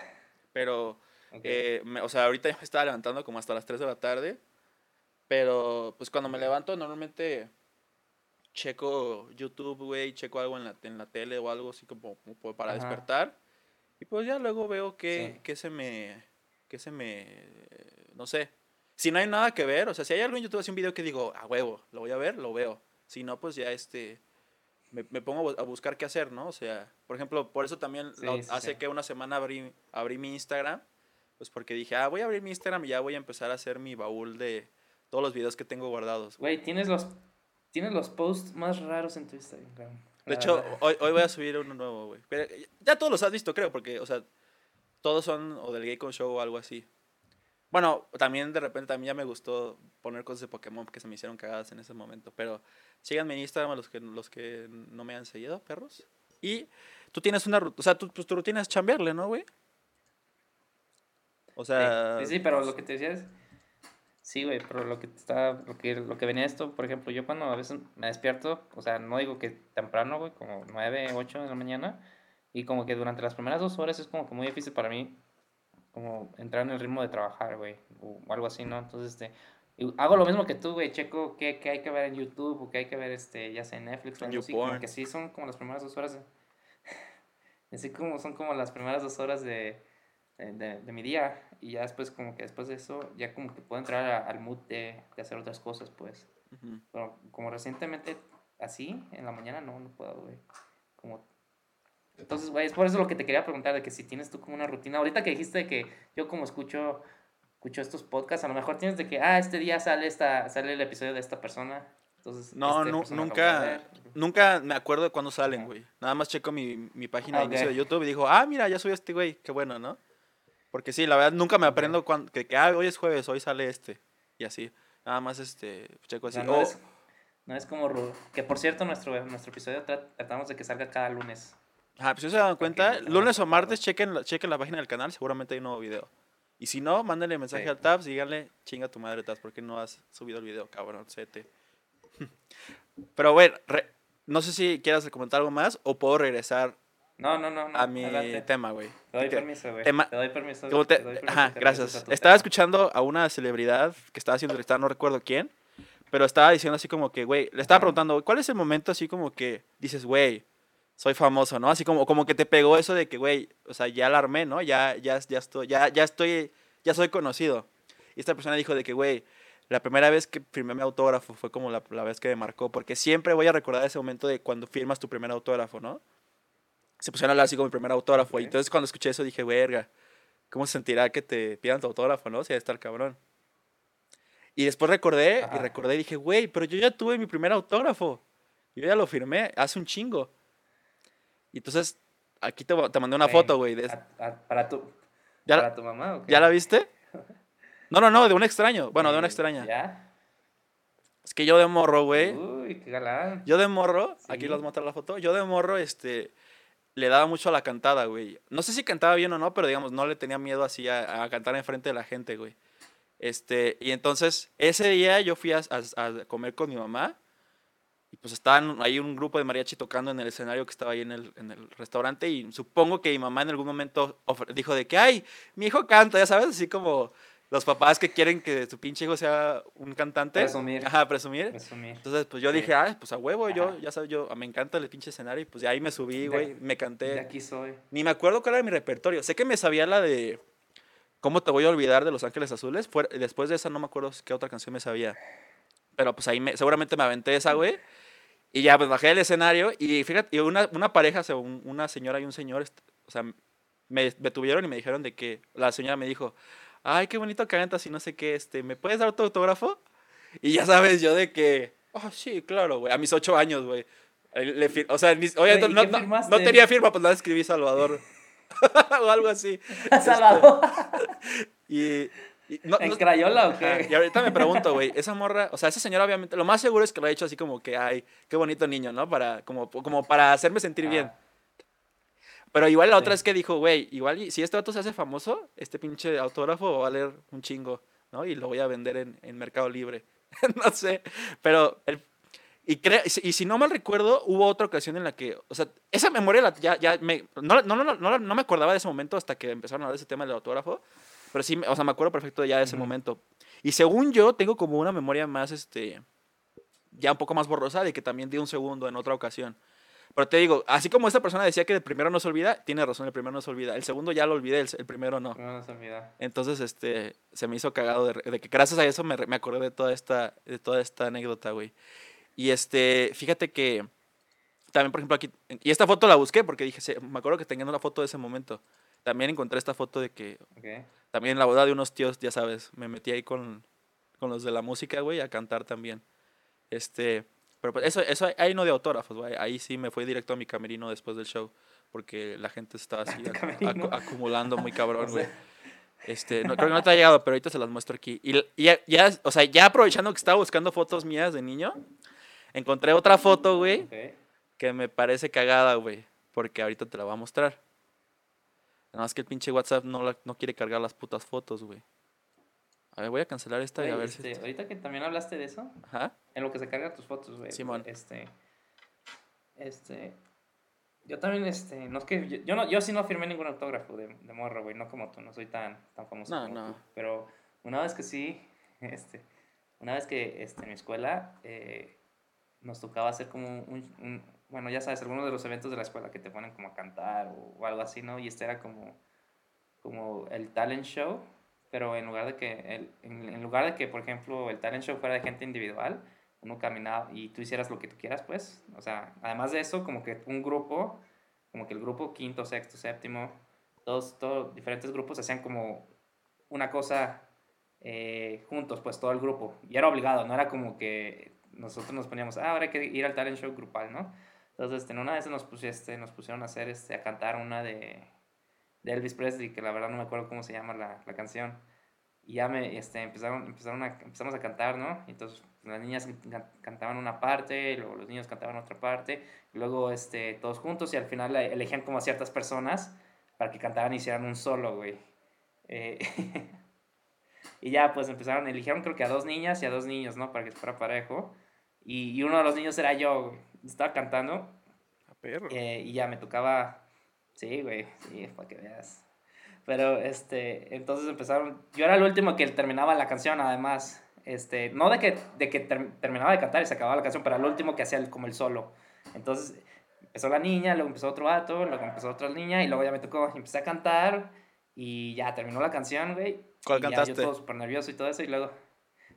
pero... ok. Eh, me- o sea, ahorita ya me estaba levantando como hasta las 3 de la tarde. Pero, pues cuando me levanto, normalmente checo YouTube, güey, checo algo en la, en la tele o algo así como, como para Ajá. despertar. Y pues ya luego veo que, Sí. que se me. que se me. no sé. Si no hay nada que ver, o sea, si hay algo en YouTube, así un video que digo, a huevo, lo voy a ver, lo veo. Si no, pues ya este. Me, me pongo a bu- a buscar qué hacer, ¿no? O sea, por ejemplo, por eso también Sí, la- sí, hace sí. que una semana abrí, abrí mi Instagram. Pues porque dije, ah, voy a abrir mi Instagram y ya voy a empezar a hacer mi baúl de todos los videos que tengo guardados. Güey, tienes los, tienes los posts más raros en tu Instagram. De hecho, hoy, hoy voy a subir uno nuevo, güey. Pero ya todos los has visto, creo, porque, o sea, todos son o del Gaycon Show o algo así. Bueno, también de repente también ya me gustó poner cosas de Pokémon que se me hicieron cagadas en ese momento. Pero síganme en Instagram a los que, los que no me han seguido, perros. Y tú tienes una rutina, o sea, tú, pues, tu rutina es chambearle, ¿no, güey? O sea... Sí, sí, pero lo que te decía es. Sí, güey, pero lo que está, lo que, lo que venía esto, por ejemplo, yo cuando a veces me despierto, o sea, no digo que temprano, güey, como 9, 8 de la mañana, y como que durante las primeras dos horas es como que muy difícil para mí, como entrar en el ritmo de trabajar, güey, o algo así, ¿no? Entonces, este, hago lo mismo que tú, güey, checo qué, qué hay que ver en YouTube, o qué hay que ver, este, ya sea en Netflix o En algo así, como que sí son como las primeras dos horas, de- así como son como las primeras dos horas de, de, de- de mi día. Y ya después como que después de eso ya como que puedo entrar a- al mood de, de hacer otras cosas pues. Ujú. pero como recientemente así en la mañana no no puedo güey. Como entonces güey es por eso lo que te quería preguntar de que si tienes tú como una rutina. Ahorita que dijiste de que yo como escucho escucho estos podcasts a lo mejor tienes de que ah este día sale esta sale el episodio de esta persona. Entonces No, este a nunca, nunca me acuerdo de cuándo salen, güey. Nada más checo mi, mi página de Ah, inicio de YouTube y digo, ah, mira, ya subió este güey, qué bueno, ¿no? Porque sí, la verdad, nunca me aprendo cuando, que, que, ah, hoy es jueves, hoy sale este, y así. Nada más, este, checo así. no, Oh, es, no es como Ru- que por cierto nuestro nuestro episodio tra- tratamos de que salga cada lunes ajá, pues si se dan cuenta, lunes o martes, chequen, la- chequen la página del canal, seguramente hay un nuevo video. Y si no, mándenle mensaje Sí. al Tabs y díganle, chinga tu madre, Tabs, ¿por qué no has subido el video, cabrón? Sete. Pero bueno, re- no sé si quieras comentar algo más o puedo regresar no no no, no a mi adelante. tema, güey. Te doy permiso, güey. tema- Te doy permiso. te- te doy permiso ajá, gracias. Estaba tema. escuchando a una celebridad que estaba haciendo entrevistada, no recuerdo quién, pero estaba diciendo así como que, güey, le estaba preguntando, ¿cuál es el momento así como que dices, güey, soy famoso, ¿no? Así como, como que te pegó eso de que, güey, o sea, ya la armé, ¿no? Ya, ya, ya estoy, ya, ya estoy, ya soy conocido. Y esta persona dijo de que, güey, la primera vez que firmé mi autógrafo fue como la, la, vez que me marcó, porque siempre voy a recordar ese momento de cuando firmas tu primer autógrafo, ¿no? Se pusieron a hablar así como mi primer autógrafo. Y entonces cuando escuché eso dije, verga, ¿cómo se sentirá que te pidan tu autógrafo, no? Si sea, estar cabrón. Y después recordé, y recordé y dije, güey, pero yo ya tuve mi primer autógrafo. Yo ya lo firmé hace un chingo. Y entonces, aquí te, te mandé una foto, güey. De... para, tu, ¿para tu mamá ¿Ya la viste? No, no, no, de un extraño. Bueno, de una extraña. ¿Ya? Es que yo de morro, güey. Uy, qué galán. Yo de morro, aquí les muestro la foto. Yo de morro, este, le daba mucho a la cantada, güey. No sé si cantaba bien o no, pero digamos, no le tenía miedo así a, a cantar enfrente de la gente, güey. Este, y entonces, ese día yo fui a, a, comer con mi mamá. Y pues estaban ahí un grupo de mariachi tocando en el escenario que estaba ahí en el, en el restaurante. Y supongo que mi mamá en algún momento dijo de que, ay, mi hijo canta, ya sabes, así como los papás que quieren que su pinche hijo sea un cantante. Presumir. Ajá, presumir. presumir. Entonces, pues yo dije, ah, pues a huevo, yo, ya sabes, yo me encanta el pinche escenario. Y pues de ahí me subí, güey, me canté. De aquí soy. Ni me acuerdo cuál era mi repertorio. Sé que me sabía la de ¿Cómo te voy a olvidar de Los Ángeles Azules? Fue, después de esa no me acuerdo qué otra canción me sabía. Pero pues ahí me, seguramente me aventé esa, güey. Y ya, pues bajé del escenario y fíjate, y una, una pareja, una señora y un señor, o sea, me, me, tuvieron y me dijeron de que la señora me dijo, ay, qué bonito cantas y no sé qué, este, ¿me puedes dar tu autógrafo? Y ya sabes, yo de que, oh, sí, claro, güey, a mis ocho años, güey. o sea, oye, no, no, tenía firma, pues la escribí Salvador. o algo así. Salvador. y, ¿En Crayola o qué? Y ahorita me pregunto, güey, esa morra, o sea, esa señora obviamente, lo más seguro es que lo ha hecho así como que, ay, qué bonito niño, ¿no? Para, como, como para hacerme sentir bien. Pero igual la otra es que dijo, güey, igual si este vato se hace famoso, este pinche autógrafo va a valer un chingo, ¿no? Y lo voy a vender en, en Mercado Libre. no sé, pero el, y, y si no mal recuerdo, hubo otra ocasión en la que, o sea, esa memoria ya, ya me, no, no, no, no, no me acordaba de ese momento hasta que empezaron a hablar de ese tema del autógrafo, pero sí, o sea, me acuerdo perfecto ya de ese momento. Y según yo, tengo como una memoria más, este, ya un poco más borrosa de que también di un segundo en otra ocasión. Pero te digo, así como esta persona decía que el primero no se olvida, tiene razón, el primero no se olvida. El segundo ya lo olvidé, el, primero no. No, se olvida. Entonces, este, se me hizo cagado de, que gracias a eso me, me, acordé de toda esta, de toda esta anécdota, güey. Y este, fíjate que también, por ejemplo, aquí, y esta foto la busqué porque dije, me acuerdo que tenía una foto de ese momento. También encontré esta foto de que, también en la boda de unos tíos, ya sabes, me metí ahí con, con los de la música, güey, a cantar también. Este, pero pues eso, eso ahí no de autógrafos, güey. Ahí sí me fui directo a mi camerino después del show. Porque la gente estaba así acumulando muy cabrón, güey. Este, no, creo que no te ha llegado, pero ahorita se las muestro aquí. Y, ya, ya, o sea, ya aprovechando que estaba buscando fotos mías de niño, encontré otra foto, güey, que me parece cagada, güey. Porque ahorita te la voy a mostrar. Nada más que el pinche WhatsApp no, no quiere cargar las putas fotos, güey. A ver, voy a cancelar esta y a ver este, si. Ahorita que también hablaste de eso. Ajá. En lo que se cargan tus fotos, güey. Simón. Este. Este. Yo también, este. No es que. Yo, no, yo sí no firmé ningún autógrafo de, de morro, güey. No como tú, no soy tan, tan famoso. No, no. Pero una vez que sí. Este. Una vez que este, en mi escuela. Eh, nos tocaba hacer como un, un, Bueno, ya sabes, algunos de los eventos de la escuela que te ponen como a cantar o, o algo así, ¿no? Y este era como. Como el talent show pero en lugar de que, el, en, lugar de que, por ejemplo, el talent show fuera de gente individual, uno caminaba y tú hicieras lo que tú quieras, pues, o sea, además de eso, como que un grupo, como que el grupo quinto, sexto, séptimo, todos, todos diferentes grupos hacían como una cosa eh, juntos, pues, todo el grupo, y era obligado, no era como que nosotros nos poníamos, ah, ahora hay que ir al talent show grupal, ¿no? Entonces, en una vez nos, pusiste, nos pusieron a hacer, este, a cantar una de de Elvis Presley, que la verdad no me acuerdo cómo se llama la, la canción. Y ya me, este, empezaron, empezaron a, empezamos a cantar, ¿no? Entonces las niñas cantaban una parte, luego los niños cantaban otra parte, luego este, todos juntos y al final elegían como a ciertas personas para que cantaran y hicieran un solo, güey. Eh, y ya pues empezaron, eligieron creo que a dos niñas y a dos niños, ¿no? Para que fuera parejo. Y, y uno de los niños era yo, güey. Estaba cantando. A perro. Eh, y ya me tocaba Sí, güey, sí, para que veas. Pero, este, entonces empezaron, yo era el último que terminaba la canción, además. este, no de que, de que ter- terminaba de cantar y se acababa la canción, pero al último que hacía el- como el solo. Entonces empezó la niña, luego empezó otro vato, luego empezó otra niña y luego ya me tocó, empecé a cantar y ya terminó la canción, güey. ¿Cuál y ya cantaste? yo todo súper nervioso y todo eso y luego...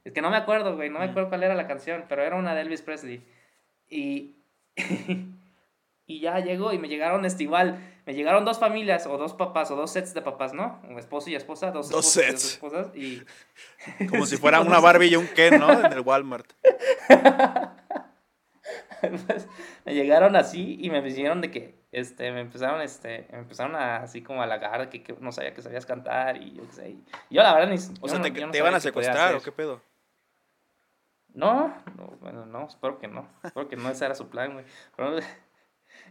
Es que no me acuerdo, güey, no me acuerdo cuál era la canción, pero era una de Elvis Presley. Y... y ya llegó y me llegaron este igual, me llegaron dos familias o dos papás o dos sets de papás, ¿no? Un esposo y esposa, dos, Dos esposos y dos sets. esposas y... Como si fuera una. Barbie y un Ken, ¿no? En el Walmart. Pues, me llegaron así y me dijeron de que este me empezaron este me empezaron a así como a halagar que, que no sabía que sabías cantar y yo qué sé. y yo la verdad ni O sea, no- te, no te iban a secuestrar o qué pedo. No, no, bueno, no, espero que no. Espero que no ese era su plan, güey. Pero-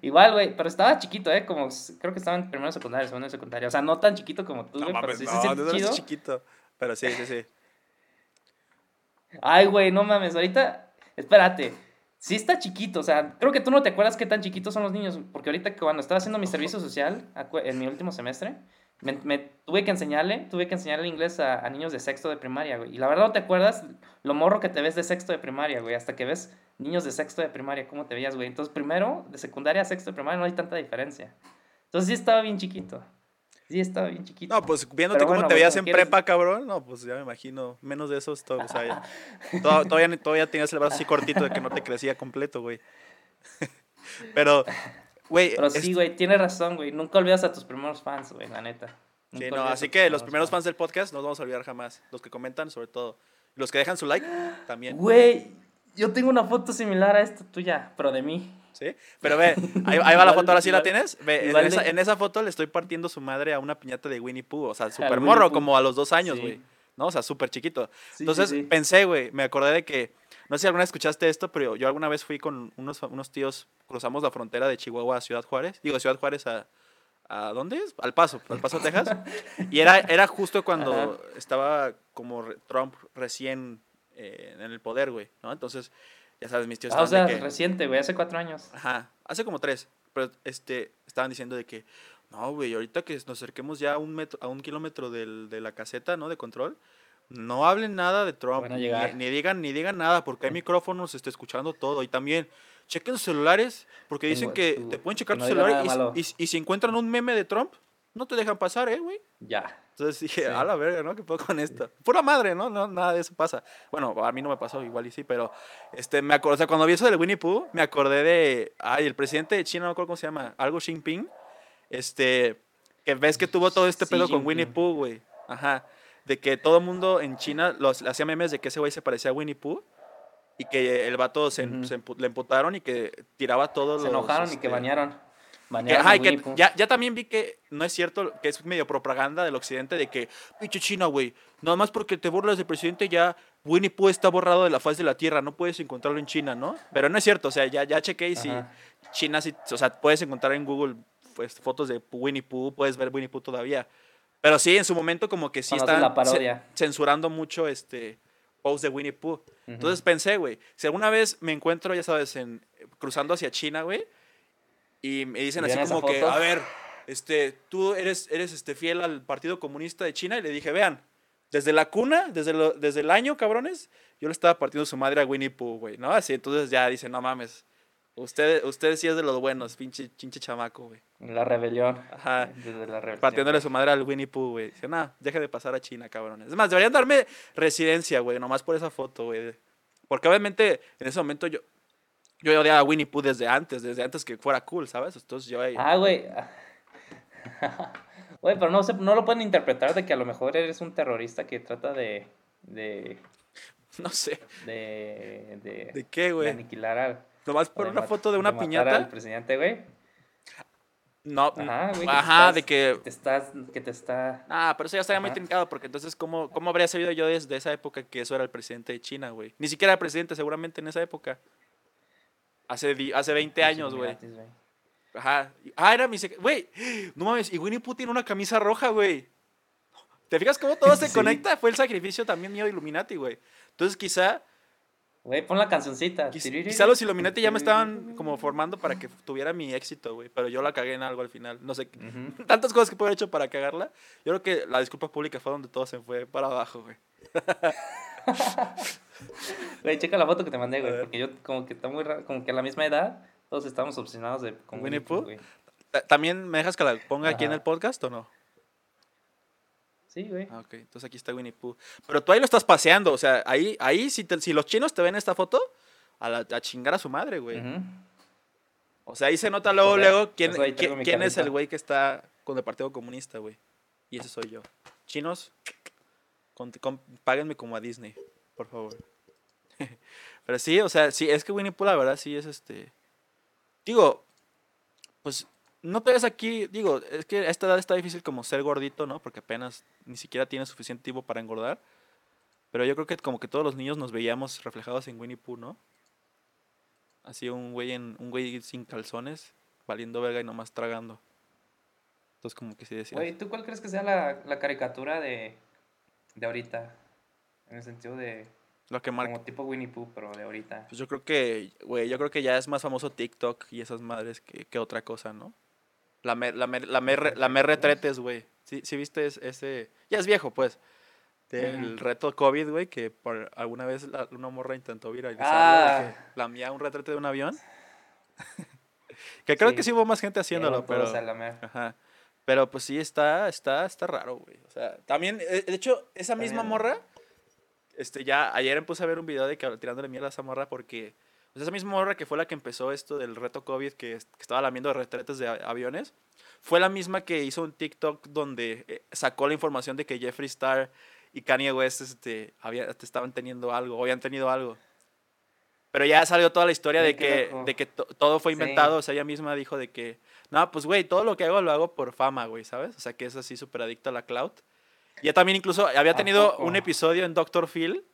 igual, güey, pero estaba chiquito, eh, como creo que estaba en primero secundaria, segundo de secundaria, o sea, no tan chiquito como tú, No güey, pero mames, sí no, no, no eres chiquito. Pero sí, sí, sí. Ay, güey, no mames, ahorita, espérate. Sí está chiquito, o sea, creo que tú no te acuerdas qué tan chiquitos son los niños, porque ahorita cuando estaba haciendo mi servicio social en mi último semestre, me, me tuve que enseñarle, tuve que enseñarle inglés a, a niños de sexto de primaria, güey. Y la verdad no te acuerdas lo morro que te ves de sexto de primaria, güey, hasta que ves niños de sexto de primaria, cómo te veías, güey. Entonces, primero, de secundaria a sexto de primaria no hay tanta diferencia. Entonces sí estaba bien chiquito. Sí estaba bien chiquito. No, pues viéndote Pero cómo bueno, te veías en quieres- prepa, cabrón. No, pues ya me imagino. Menos de esos, todo, o sea, ya- to- todavía, todavía tenías el brazo así cortito de que no te crecía completo, güey. Pero, güey. Pero es- sí, güey, tienes razón, güey. Nunca olvidas a tus primeros fans, güey, la neta. Sí, no, así que los primeros fans del podcast no los vamos a olvidar jamás. Los que comentan, sobre todo. Los que dejan su like, también. Güey, yo tengo una foto similar a esta tuya, pero de mí. ¿Sí? Pero ve, ahí, ahí va la foto, ahora sí la tienes. Ve, en, esa, en esa foto le estoy partiendo su madre a una piñata de Winnie Pooh. O sea, súper morro, como a los dos años, Sí. güey. ¿No? O sea, súper chiquito. Sí, Entonces sí. pensé, güey, me acordé de que, no sé si alguna vez escuchaste esto, pero yo alguna vez fui con unos, unos tíos, cruzamos la frontera de Chihuahua a Ciudad Juárez. Digo, Ciudad Juárez a... ¿A dónde es? Al Paso, al Paso, Texas. Y era, era justo cuando Ajá. estaba como Trump recién eh, en el poder, güey, ¿no? Entonces, ya sabes, mis tíos Ah, o estaban de sea, que- reciente, güey, hace cuatro años. Ajá, hace como tres. Pero este, estaban diciendo de que, no, güey, ahorita que nos acerquemos ya a un, metro, a un kilómetro del, de la caseta, ¿no? De control, no hablen nada de Trump. Ni-. Ni, digan, ni digan nada, porque hay micrófonos, se está escuchando todo. Y también, chequen sus celulares, porque dicen que te pueden checar no tu celular y, si encuentran un meme de Trump, no te dejan pasar, ¿eh, güey? Ya. Entonces dije, Sí. a la verga, ¿no? ¿Qué puedo con esto? Pura madre, ¿no? no Nada de eso pasa. Bueno, a mí no me pasó, igual y sí, pero este, me acordé, o sea, cuando vi eso del Winnie Pooh, me acordé de, ay, el presidente de China, no me acuerdo cómo se llama, algo Xi Jinping, este, que ves que tuvo todo este Xi pedo con Winnie. Pooh, güey. Ajá. De que todo el mundo en China los, hacía memes de que ese güey se parecía a Winnie Pooh y que el vato se, Ujú. se empu- le emputaron y que tiraba todos Se los... enojaron y que este, banearon. que, ajá, y que ya, ya también vi que no es cierto, que es medio propaganda del occidente de que, pinche China, güey, nada más porque te burlas del presidente ya Winnie Pooh está borrado de la faz de la tierra, no puedes encontrarlo en China, ¿no? Pero no es cierto, o sea, ya, ya chequé y si. China sí, o sea, puedes encontrar en Google pues, fotos de Winnie Pooh, puedes ver Winnie Pooh todavía. Pero sí, en su momento como que sí están la parodia. ce- censurando mucho este post de Winnie Pooh. Entonces pensé, güey, si alguna vez me encuentro, ya sabes, en, cruzando hacia China, güey, y me dicen ¿Y así como que, a ver, este, tú eres, eres este, fiel al Partido Comunista de China, y le dije, vean, desde la cuna, desde, lo- desde el año, cabrones, yo le estaba partiendo su madre a Winnie Pooh, güey, ¿no? Así, entonces ya dicen, no mames, usted, usted sí es de los buenos, pinche, pinche chamaco, güey. La rebelión. Ajá. Desde la rebelión. Partiéndole su madre al Winnie Pooh, güey. Dice, no, deje de pasar a China, cabrones. Es más, deberían darme residencia, güey, nomás por esa foto, güey. Porque obviamente en ese momento yo, yo odiaba a Winnie Pooh desde antes, desde antes que fuera cool, ¿sabes? Entonces yo ahí... Ah, güey. Güey, pero no, se, no lo pueden interpretar de que a lo mejor eres un terrorista que trata de. de. No sé. de. de, ¿De qué, de güey? aniquilar al. Nomás por de una foto de una matar piñata. al presidente, güey. No, Ajá, güey. ajá, estás- de que... Te estás. Que te está. Ah, pero eso ya estaría muy trincado, porque entonces, ¿cómo, ¿cómo habría sabido yo desde esa época que eso era el presidente de China, güey? Ni siquiera era presidente, seguramente en esa época. Hace, hace 20 años, güey. Ajá. Ah, era mi... Güey, no mames, y Winnie tiene una camisa roja, güey. ¿Te fijas cómo todo se Sí. conecta? Fue el sacrificio también mío de Illuminati, güey. Entonces quizá, Güey, pon la cancioncita. Tiriri. quizá los Illuminati ya me estaban como formando para que tuviera mi éxito, güey. Pero yo la cagué en algo al final. No sé, tantas cosas que puedo haber hecho para cagarla. Yo creo que la disculpa pública fue donde todo se fue para abajo, güey. Güey, checa la foto que te mandé, güey. Porque yo, como que está muy raro. Como que a la misma edad, todos estábamos obsesionados de, con ¿Winnie Pooh? ¿También me dejas que la ponga aquí en el podcast o no? Sí, güey. Ah, ok, entonces aquí está Winnie Pooh. Pero tú ahí lo estás paseando, o sea, ahí, ahí si, te- si los chinos te ven esta foto, a, la- a chingar a su madre, güey. O sea, ahí se nota luego, Joder, luego quién, pues quién es el güey que está con el Partido Comunista, güey. Y ese soy yo. Chinos, con- con- páguenme como a Disney, por favor. Pero sí, o sea, sí, es que Winnie Pooh, la verdad, sí es este. Digo, pues no te ves aquí, digo, es que a esta edad está difícil como ser gordito, ¿no? Porque apenas ni siquiera tienes suficiente tiempo para engordar. Pero yo creo que como que todos los niños nos veíamos reflejados en Winnie Pooh, ¿no? Así un güey en un güey sin calzones, valiendo verga y nomás tragando. Entonces como que sí decías. Güey, ¿tú cuál crees que sea la, la caricatura de, de ahorita? En el sentido de. Lo que marca. Como tipo Winnie Pooh, pero de ahorita. Pues yo creo que, güey, yo creo que ya es más famoso TikTok y esas madres que, que otra cosa, ¿no? La mer, la mer, la mer, la mer retretes, güey. ¿Sí, sí viste es- ese? Ya es viejo, pues. Del Ujú. reto COVID, güey, que por alguna vez la- una morra intentó viralizarlo. Ah. de que lamía un retrete de un avión. que creo Sí. que sí hubo más gente haciéndolo, pero... la. Ajá. Pero pues sí, está, está, está raro, güey. O sea, también, eh, de hecho, esa misma También. morra, este, ya ayer me puse a ver un video de que tirándole mierda a esa morra porque, pues esa misma morra que fue la que empezó esto del reto COVID que, que estaba lamiendo retretes de aviones, fue la misma que hizo un TikTok donde eh, sacó la información de que Jeffree Star y Kanye West, este, había, estaban teniendo algo, o habían tenido algo. Pero ya salió toda la historia Sí, de que, de que to- todo fue Sí. inventado. O sea, ella misma dijo de que, no, pues, güey, todo lo que hago lo hago por fama, güey, ¿sabes? O sea, que es así súper adicto a la cloud. Y ella también incluso había ¿A tenido un episodio en Doctor Phil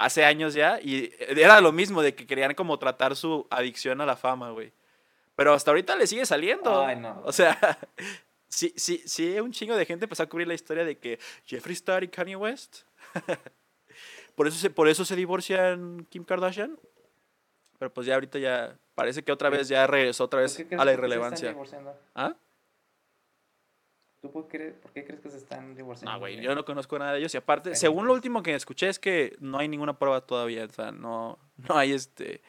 hace años ya y era lo mismo, de que querían como tratar su adicción a la fama, güey. Pero hasta ahorita le sigue saliendo. Ay, no. O sea, sí, sí, sí, un chingo de gente empezó a cubrir la historia de que Jeffree Star y Kanye West. por, eso se, por eso se divorcian Kim Kardashian. Pero pues ya ahorita ya parece que otra vez ya regresó otra ¿Por vez a la irrelevancia. ¿Ah? ¿Tú por qué, por qué crees que se están divorciando? No, güey, yo no conozco nada de ellos. Y aparte, según lo último que escuché es que no hay ninguna prueba todavía. O sea, no, no hay este...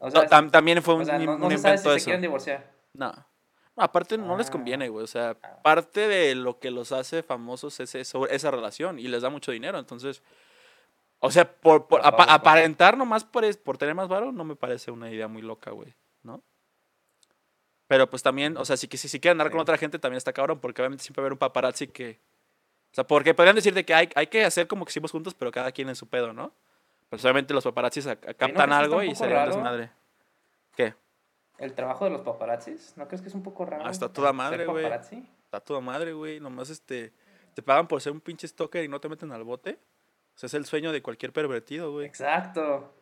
O no, tam- también fue un, o sea, no, un no se sabe si invento se eso. quieren divorciar. No. Aparte no les Ah. conviene, güey. O sea, Ah. parte de lo que los hace famosos es eso- esa relación y les da mucho dinero. Entonces, o sea, por, por favor, aparentar nomás por, por tener más varo no me parece una idea muy loca, güey. ¿No? Pero pues también, o sea, si, si, si quieren andar con Sí. otra gente también está cabrón porque obviamente siempre va a haber un paparazzi que... O sea, porque podrían decir de que hay, hay que hacer como que hicimos juntos, pero cada quien en su pedo, ¿no? Pues obviamente los paparazzis captan está algo y raro? desmadre. ¿Qué? El trabajo de los paparazzis, ¿no crees que es un poco raro? Ah, está toda madre, güey. Está toda madre, güey. Nomás este. Te pagan por ser un pinche stalker y no te meten al bote. O sea, es el sueño de cualquier pervertido, güey. Exacto.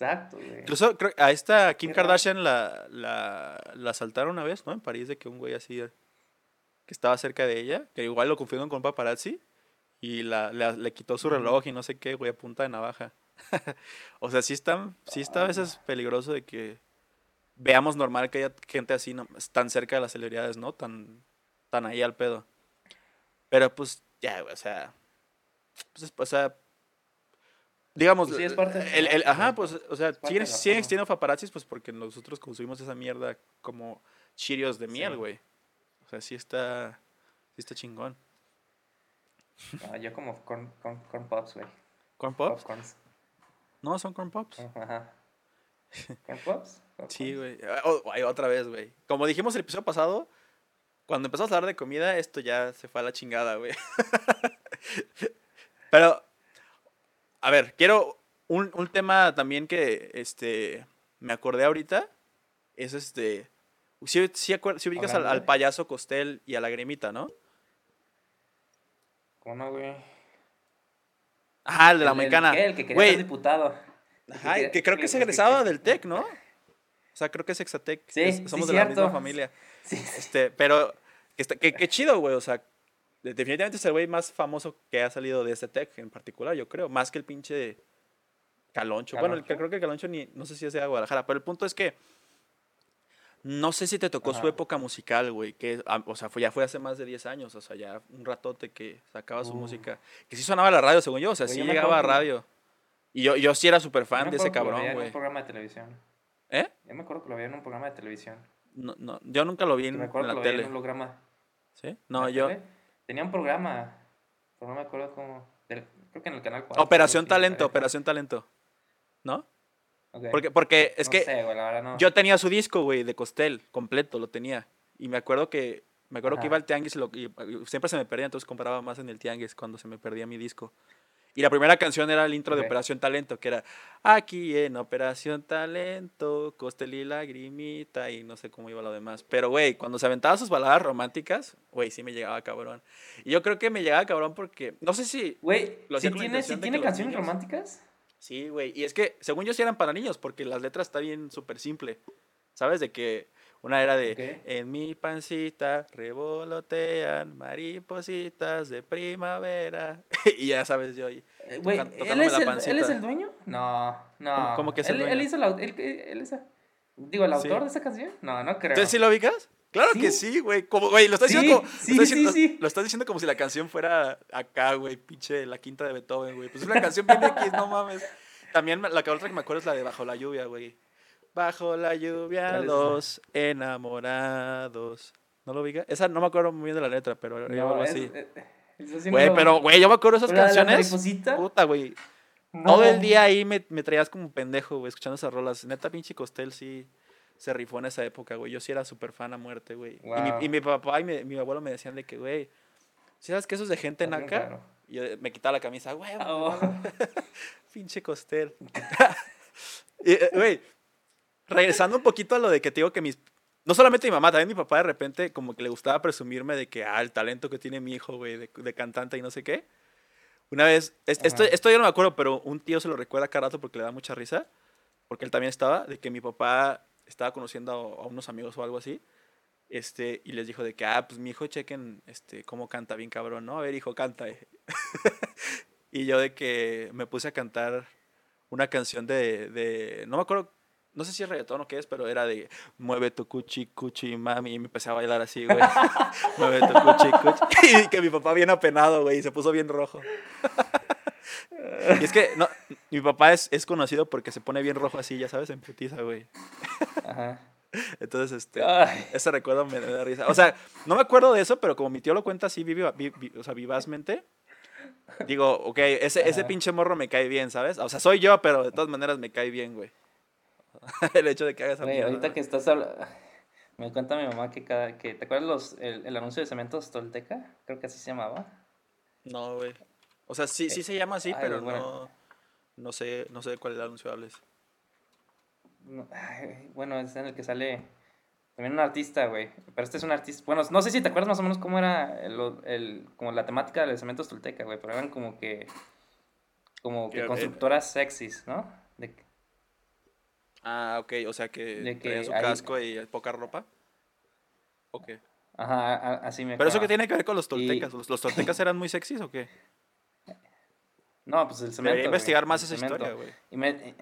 Exacto, güey. Incluso creo- a esta Kim. Kardashian la, la, la asaltaron una vez, ¿no? En París, de que un güey así eh, que estaba cerca de ella, que igual lo confundieron con paparazzi, y la, la- le quitó su reloj y no sé qué, güey, a punta de navaja. o sea, sí está, sí está a veces peligroso de que veamos normal que haya gente así no- tan cerca de las celebridades, ¿no? Tan, tan ahí al pedo. Pero pues, ya, güey, o sea. Pues, es- o sea. Digamos, Pues sí, es parte de- el, el- ajá, pues, o sea, parte siguen, existiendo paparazzis, pues porque nosotros consumimos esa mierda como chirios de miel, Sí. güey. O sea, sí está, sí está chingón. Ah, yo como corn, corn, corn pops, güey. ¿Corn pops? Popcorns. No, son corn pops. Ajá. ¿Corn pops? Sí, güey. Ay, otra vez, güey. Como dijimos el episodio pasado, cuando empezamos a hablar de comida, esto ya se fue a la chingada, güey. Pero, a ver, quiero un, un tema también que este, me acordé ahorita. Es este. Si, si, ubicas al, al payaso Costel y a la gremita, ¿no? ¿Cómo no, güey? Ajá, el de la el mexicana. que- El que quería Güey, ser diputado. Ajá, quería- que creo que es egresado que- del TEC, ¿no? O sea, creo que es Exatec. Sí, es- sí, somos de la misma familia. Sí. Este, pero que, está- que, que chido, güey. O sea, definitivamente es el güey más famoso que ha salido de este tech en particular, yo creo. Más que el pinche Caloncho. Bueno, el que creo que el Caloncho ni, no sé si es de Guadalajara, pero el punto es que no sé si te tocó su época musical, güey. Que, o sea, fue, ya fue hace más de 10 años. O sea, ya un ratote que sacaba su Uh. música. Que sí sonaba la radio, según yo. O sea, Güey, sí yo me llegaba a que- radio. Y yo, yo sí era súper Yo fan me de ese acuerdo que lo cabrón, En güey. un programa de televisión. ¿Eh? Yo me acuerdo que lo veía en un programa de televisión. No, no, yo nunca lo vi Que en, me en acuerdo que la lo veía tele. en un holograma. ¿Sí? ¿En No, yo. tele? Tenía un programa, pero no me acuerdo cómo. del- creo que en el canal 4. Operación Talento, Operación Talento. ¿No? Porque, porque es no que sé, güey, la verdad no. yo tenía su disco, güey, de Costel, completo, lo tenía. Y me acuerdo que me acuerdo que iba al tianguis y, lo- y- y siempre se me perdía, entonces compraba más en el tianguis cuando se me perdía mi disco. Y la primera canción era el intro de. Operación Talento, que era Aquí en Operación Talento, Costel y Lagrimita, y no sé cómo iba lo demás. Pero, güey, cuando se aventaba sus baladas románticas, güey, sí me llegaba cabrón. Y yo creo que me llegaba cabrón porque, no sé si Güey, si tiene, si tiene canciones niños- románticas. Sí, güey. Y es que, según yo, sí eran para niños, porque las letras está bien súper simple. ¿Sabes? De que una era de. En mi pancita revolotean maripositas de primavera. y ya sabes, yo. Eh, Güey, tocan- ¿él, es la el, pancita. ¿él es el dueño? No, no. ¿Cómo- cómo que es el él, dueño? Él hizo la. Él, él es- digo, el Sí. autor de esa canción. No, no creo. ¿Entonces sí lo ubicas? Claro que Sí. güey. Como, güey, lo estás Sí, diciendo como. sí, lo estás diciendo- sí. Lo estás diciendo como si la canción fuera acá, güey. Pinche la quinta de Beethoven, güey. Pues es una canción bien X, no mames. También la que otra que me acuerdo es la de Bajo la lluvia, güey. Bajo la lluvia, dos enamorados. ¿No lo ubica? Esa no me acuerdo muy bien de la letra, pero era No, algo es- así. eh, sí no Güey, lo- pero, güey, yo me acuerdo de esas la canciones. Puta, güey. no. Todo el día ahí me, me traías como pendejo, güey, escuchando esas rolas. Neta, pinche Costel sí se rifó en esa época, güey. Yo sí era súper fan a muerte, güey. Y, Wow. mi, y mi papá y mi, mi abuelo me decían de que, güey, ¿sí sabes que eso es de gente Está naca? Y yo me quitaba la camisa, güey, Oh. pinche Costel. Eh, Güey, regresando un poquito a lo de que te digo que mis... No solamente mi mamá, también mi papá de repente como que le gustaba presumirme de que, ah, el talento que tiene mi hijo, güey, de, de cantante y no sé qué. Una vez, es- esto, esto yo no me acuerdo, pero un tío se lo recuerda cada rato porque le da mucha risa, porque él también estaba, de que mi papá estaba conociendo a, a unos amigos o algo así, este, y les dijo de que, ah, pues mi hijo chequen, este, cómo canta bien cabrón, ¿no? A ver, hijo, canta. eh". y yo de que me puse a cantar una canción de, de, no me acuerdo, no sé si es reggaetón o qué es, pero era de, mueve tu cuchi, cuchi, mami, y me empecé a bailar así, güey. mueve tu cuchi, cuchi. Y que mi papá bien apenado, güey, y se puso bien rojo. y es que, no, mi papá es, es conocido porque se pone bien rojo así, ya sabes, en putiza, güey. Ajá. Entonces, este, Ay. ese recuerdo me da risa. O sea, no me acuerdo de eso, pero como mi tío lo cuenta así, viva- vi- vi- o sea, vivazmente, digo, ok, ese, ese pinche morro me cae bien, ¿sabes? O sea, soy yo, pero de todas maneras me cae bien, güey. El hecho de que hagas ahorita ¿no? que estás hablando. Me cuenta mi mamá que cada. Que, ¿Te acuerdas los, el, el anuncio de Cementos Tolteca? Creo que así se llamaba. No, güey. O sea, sí, sí se llama así, Ay, pero bueno. no, no sé, no sé de cuál anuncio hables. No, ay, bueno, es en el que sale también un artista, güey. Pero este es un artista. Bueno, no sé si te acuerdas más o menos cómo era el, el- como la temática de Cementos Tolteca, güey. Pero eran como que. Como Que, eh, constructoras sexys, ¿no? De, Ah, ok, o sea que, De que su casco y poca ropa. Ok. ajá, a- así me Pero eso que tiene que ver con los Y- toltecas. ¿Los, los toltecas eran muy sexys o qué? No, pues el cemento. Debería investigar más esa cemento. historia, güey. Y me,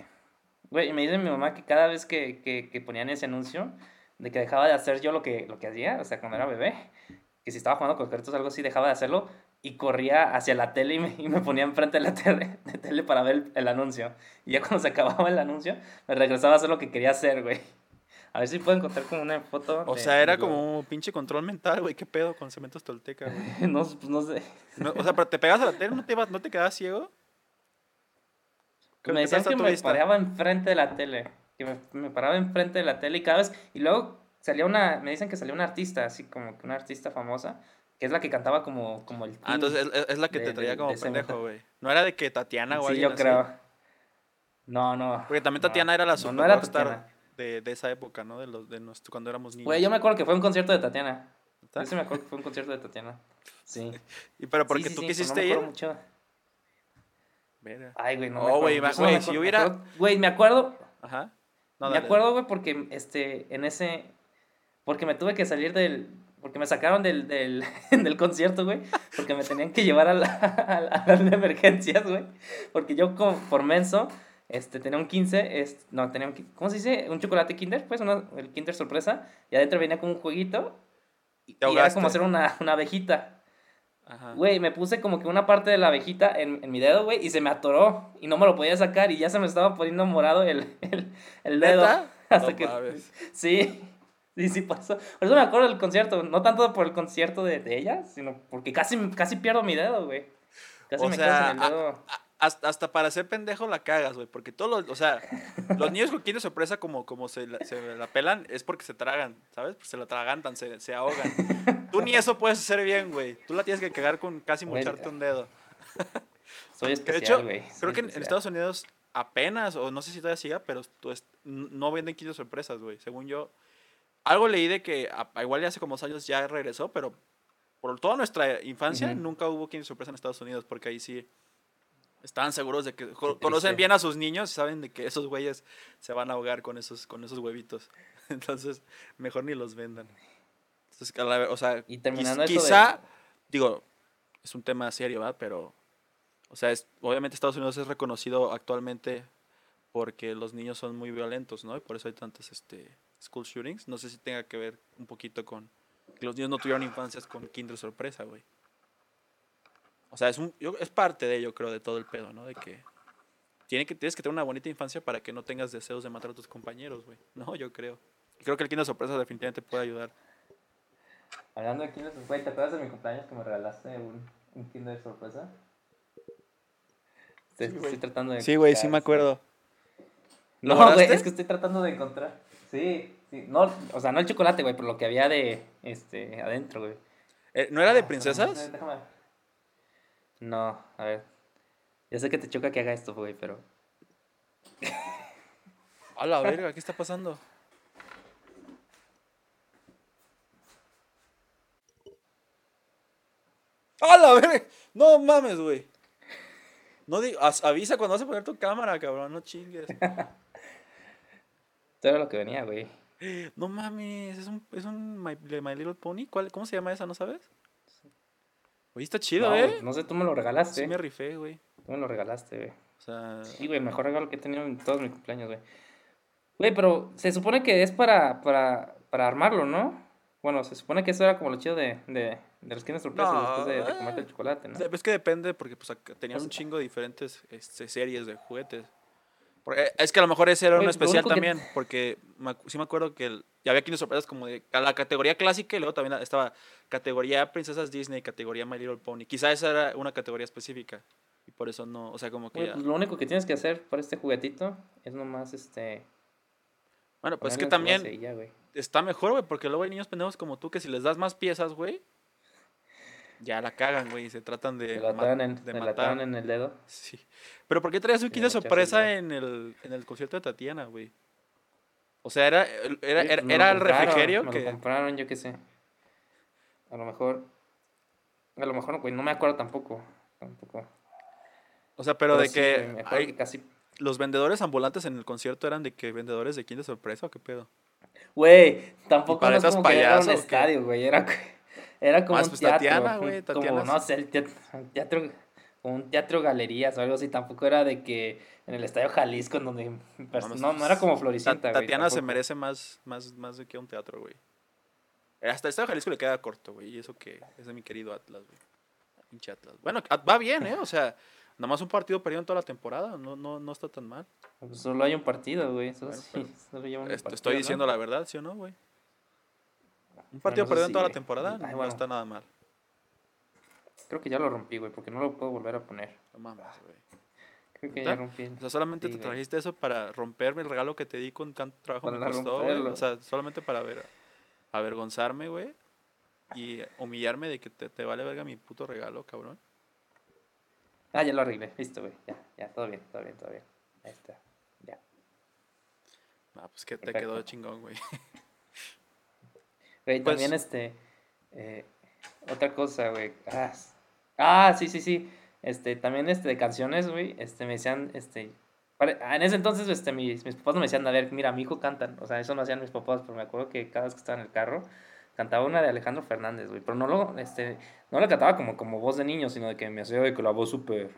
güey, y me dice mi mamá que cada vez que, que, que ponían ese anuncio, de que dejaba de hacer yo lo que, lo que hacía, o sea, cuando era bebé, que si estaba jugando con carritos o algo así, dejaba de hacerlo y corría hacia la tele y me, y me ponía enfrente de la tele, de tele para ver el, el anuncio. Y ya cuando se acababa el anuncio, me regresaba a hacer lo que quería hacer, güey. A ver si puedo encontrar como una foto. O de- sea, era como un pinche control mental, güey. ¿Qué pedo con cementos tolteca, güey? no, pues no sé. No, o sea, pero te pegas a la tele, ¿no te, ibas- no te quedabas ciego? ¿Qué- me decían que me vista? paraba enfrente de la tele. Que me, me paraba enfrente de la tele y cada vez. Y luego salía una. Me dicen que salía una artista, así como que una artista famosa, que es la que cantaba como, como el. Ah, entonces es, es la que de- te traía de- como de pendejo, güey. No era de que Tatiana o Sí, yo así? creo. No, no. Porque también no, Tatiana era la super no era rockstar de, de esa época, ¿no? De los de cuando éramos niños. Güey, yo me acuerdo que fue un concierto de Tatiana. ¿Está? Yo sí me acuerdo que fue un concierto de Tatiana. Sí. Y pero porque Sí, sí, tú sí, quisiste me ir. mucho. Ay, güey, no. Oh, me güey, me güey, si me hubiera- Güey, me acuerdo. Ajá. No, me dale, acuerdo, güey, porque este, en ese. Porque me tuve que salir del. Porque me sacaron del, del, del concierto, güey. Porque me tenían que llevar a la, a la, a la de emergencias, güey. Porque yo, como por menso, este, tenía un 15. Es, no, tenía un. ¿Cómo se dice? Un chocolate Kinder, pues, una, el Kinder sorpresa. Y adentro venía como un jueguito. Y, y era como hacer una, una abejita. Güey, me puse como que una parte de la abejita en, en mi dedo, güey, y se me atoró. Y no me lo podía sacar y ya se me estaba poniendo morado el, el, el dedo. ¿Neta? Hasta No que. Sí. Sí, sí pasó. Por eso me acuerdo del concierto. No tanto por el concierto de, de ella, sino porque casi, casi pierdo mi dedo, güey. Casi O me sea, quedo sin el a- dedo. a- hasta, hasta para ser pendejo la cagas, güey. Porque todos los, o sea, los niños con quien de sorpresa, como, como se, la, se la pelan, es porque se tragan, ¿sabes? Pues se la tragantan, se, se ahogan. Tú ni eso puedes hacer bien, güey. Tú la tienes que cagar con casi mocharte un dedo. Soy especial, de hecho, soy creo que en. Estados Unidos apenas, o no sé si todavía siga, pero tú no venden kits de sorpresas, güey. Según yo, algo leí de que a- igual ya hace como dos años ya regresó, pero por toda nuestra infancia nunca hubo de sorpresa en Estados Unidos, porque ahí sí estaban seguros de que conocen bien a sus niños y saben de que esos güeyes se van a ahogar con esos, con esos huevitos. Entonces, mejor ni los vendan. Entonces, o sea, Y quiz- terminando de- quizá, digo, es un tema serio, ¿verdad? Pero, o sea, es, obviamente Estados Unidos es reconocido actualmente porque los niños son muy violentos, ¿no? Y por eso hay tantos este, school shootings. No sé si tenga que ver un poquito con que los niños no tuvieron infancias con Kinder sorpresa, güey. O sea, es, un, yo- es parte de ello, creo, de todo el pedo, ¿no? De que, tiene que tienes que tener una bonita infancia para que no tengas deseos de matar a tus compañeros, güey. No, yo creo. Y creo que el Kinder sorpresa definitivamente puede ayudar. Hablando de Kinder Sorpresa, ¿te acuerdas de mi cumpleaños que me regalaste un, un Kinder Sorpresa? Estoy, Sí, güey. estoy tratando de. Sí, güey, sí me encontrar- acuerdo. ¿Lo No, güey, es que estoy tratando de encontrar. Sí, sí. No, o sea, no el chocolate, güey, pero lo que había de. Este, adentro, güey. Eh, ¿No era de Ah, princesas? déjame. No, a ver. Ya sé que te choca que haga esto, güey, pero. A la verga, ¿qué está pasando? ¡A la verga! No mames, güey. No di- as- avisa cuando vas a poner tu cámara, cabrón, no chingues. Esto era lo que venía, güey. No mames, es un, es un My, My Little Pony. ¿Cuál, ¿Cómo se llama esa, no sabes? Oye, está chido, no, ¿eh? no sé, tú me lo regalaste. Sí me rifé, güey. Tú me lo regalaste, güey. O sea, Sí, güey, mejor regalo que he tenido en todos mis cumpleaños, güey. Güey, pero se supone que es para, para, para armarlo, ¿no? Bueno, se supone que eso era como lo chido de, de, de los Kinder sorpresas No, después de, de comerte el chocolate, ¿no? es que depende porque pues tenían Pues- un chingo de diferentes este, series de juguetes. Eh, es que a lo mejor ese era lo especial que- también, porque me sí me acuerdo que el- ya había Kinder sorpresas como de a la categoría clásica y luego también estaba categoría princesas Disney, categoría My Little Pony. Quizá esa era una categoría específica y por eso no, o sea, como que ya... pues lo único que tienes que hacer para este juguetito es nomás, este... Bueno, pues es que también ya, está mejor, güey, porque luego hay niños pendejos como tú que si les das más piezas, güey, ya la cagan, güey, y se tratan de, la ma- en, de la matar. en el dedo. Sí. Pero ¿por qué traías un kit de sorpresa en el, en el concierto de Tatiana, güey? O sea, era, era, era, era el refrigerio Me que... lo compraron, yo qué sé. A lo mejor... A lo mejor, güey, no me acuerdo tampoco. Tampoco. O sea, pero, de sí, que, hay- que casi... los vendedores ambulantes en el concierto eran de que vendedores de kit de sorpresa o qué pedo. Güey, tampoco para no es esas como que era un payaso, ¿o qué? estadio, güey. Era, era como Ah, un pues teatro. Tatiana, güey, Como, no sé, el teatro, un teatro, como un teatro galerías o algo así. Tampoco era de que en el Estadio Jalisco, en donde... No, no era como Ta- Floricienta, güey. Tatiana se merece más, más, más de que un teatro, güey. Hasta el Estadio Jalisco le queda corto, güey. Y eso que es de mi querido Atlas, güey. Pinche Atlas. Bueno, va bien, ¿eh? O sea, nada más un partido perdido en toda la temporada. No, no, no está tan mal. Pues Solo hay un partido, güey. Bueno, sí, pero solo lleva un Este, partido, estoy ¿no? diciendo la verdad, ¿sí o no, güey? Un partido perdido en si, toda la temporada Ay, no bueno. está nada mal. Creo que ya lo rompí, güey, porque no lo puedo volver a poner. No mames, güey. Creo que ¿Neta? ya rompí. O sea, solamente Sí, te güey. trajiste eso para romperme el regalo que te di con tanto trabajo me Para costó, güey. O sea, solamente para ver, avergonzarme, güey. Y humillarme de que te, te vale verga mi puto regalo, cabrón. Ah, ya lo arreglé. Listo, güey. Ya, ya, todo bien, todo bien, todo bien. Ahí está. Ya. Ah, pues que te Perfecto. quedó chingón, güey. Güey, Pues- también este. eh, otra cosa, güey. Ah, ah, sí, sí, sí. Este, también este de canciones, güey. Este, me decían, este. ah, En ese entonces, este, mis, mis papás no me decían, a ver, mira, mi hijo cantan. O sea, eso no hacían mis papás, pero me acuerdo que cada vez que estaba en el carro, cantaba una de Alejandro Fernández, güey. Pero no lo, este, no la cantaba como, como voz de niño, sino de que me hacía de que la voz súper,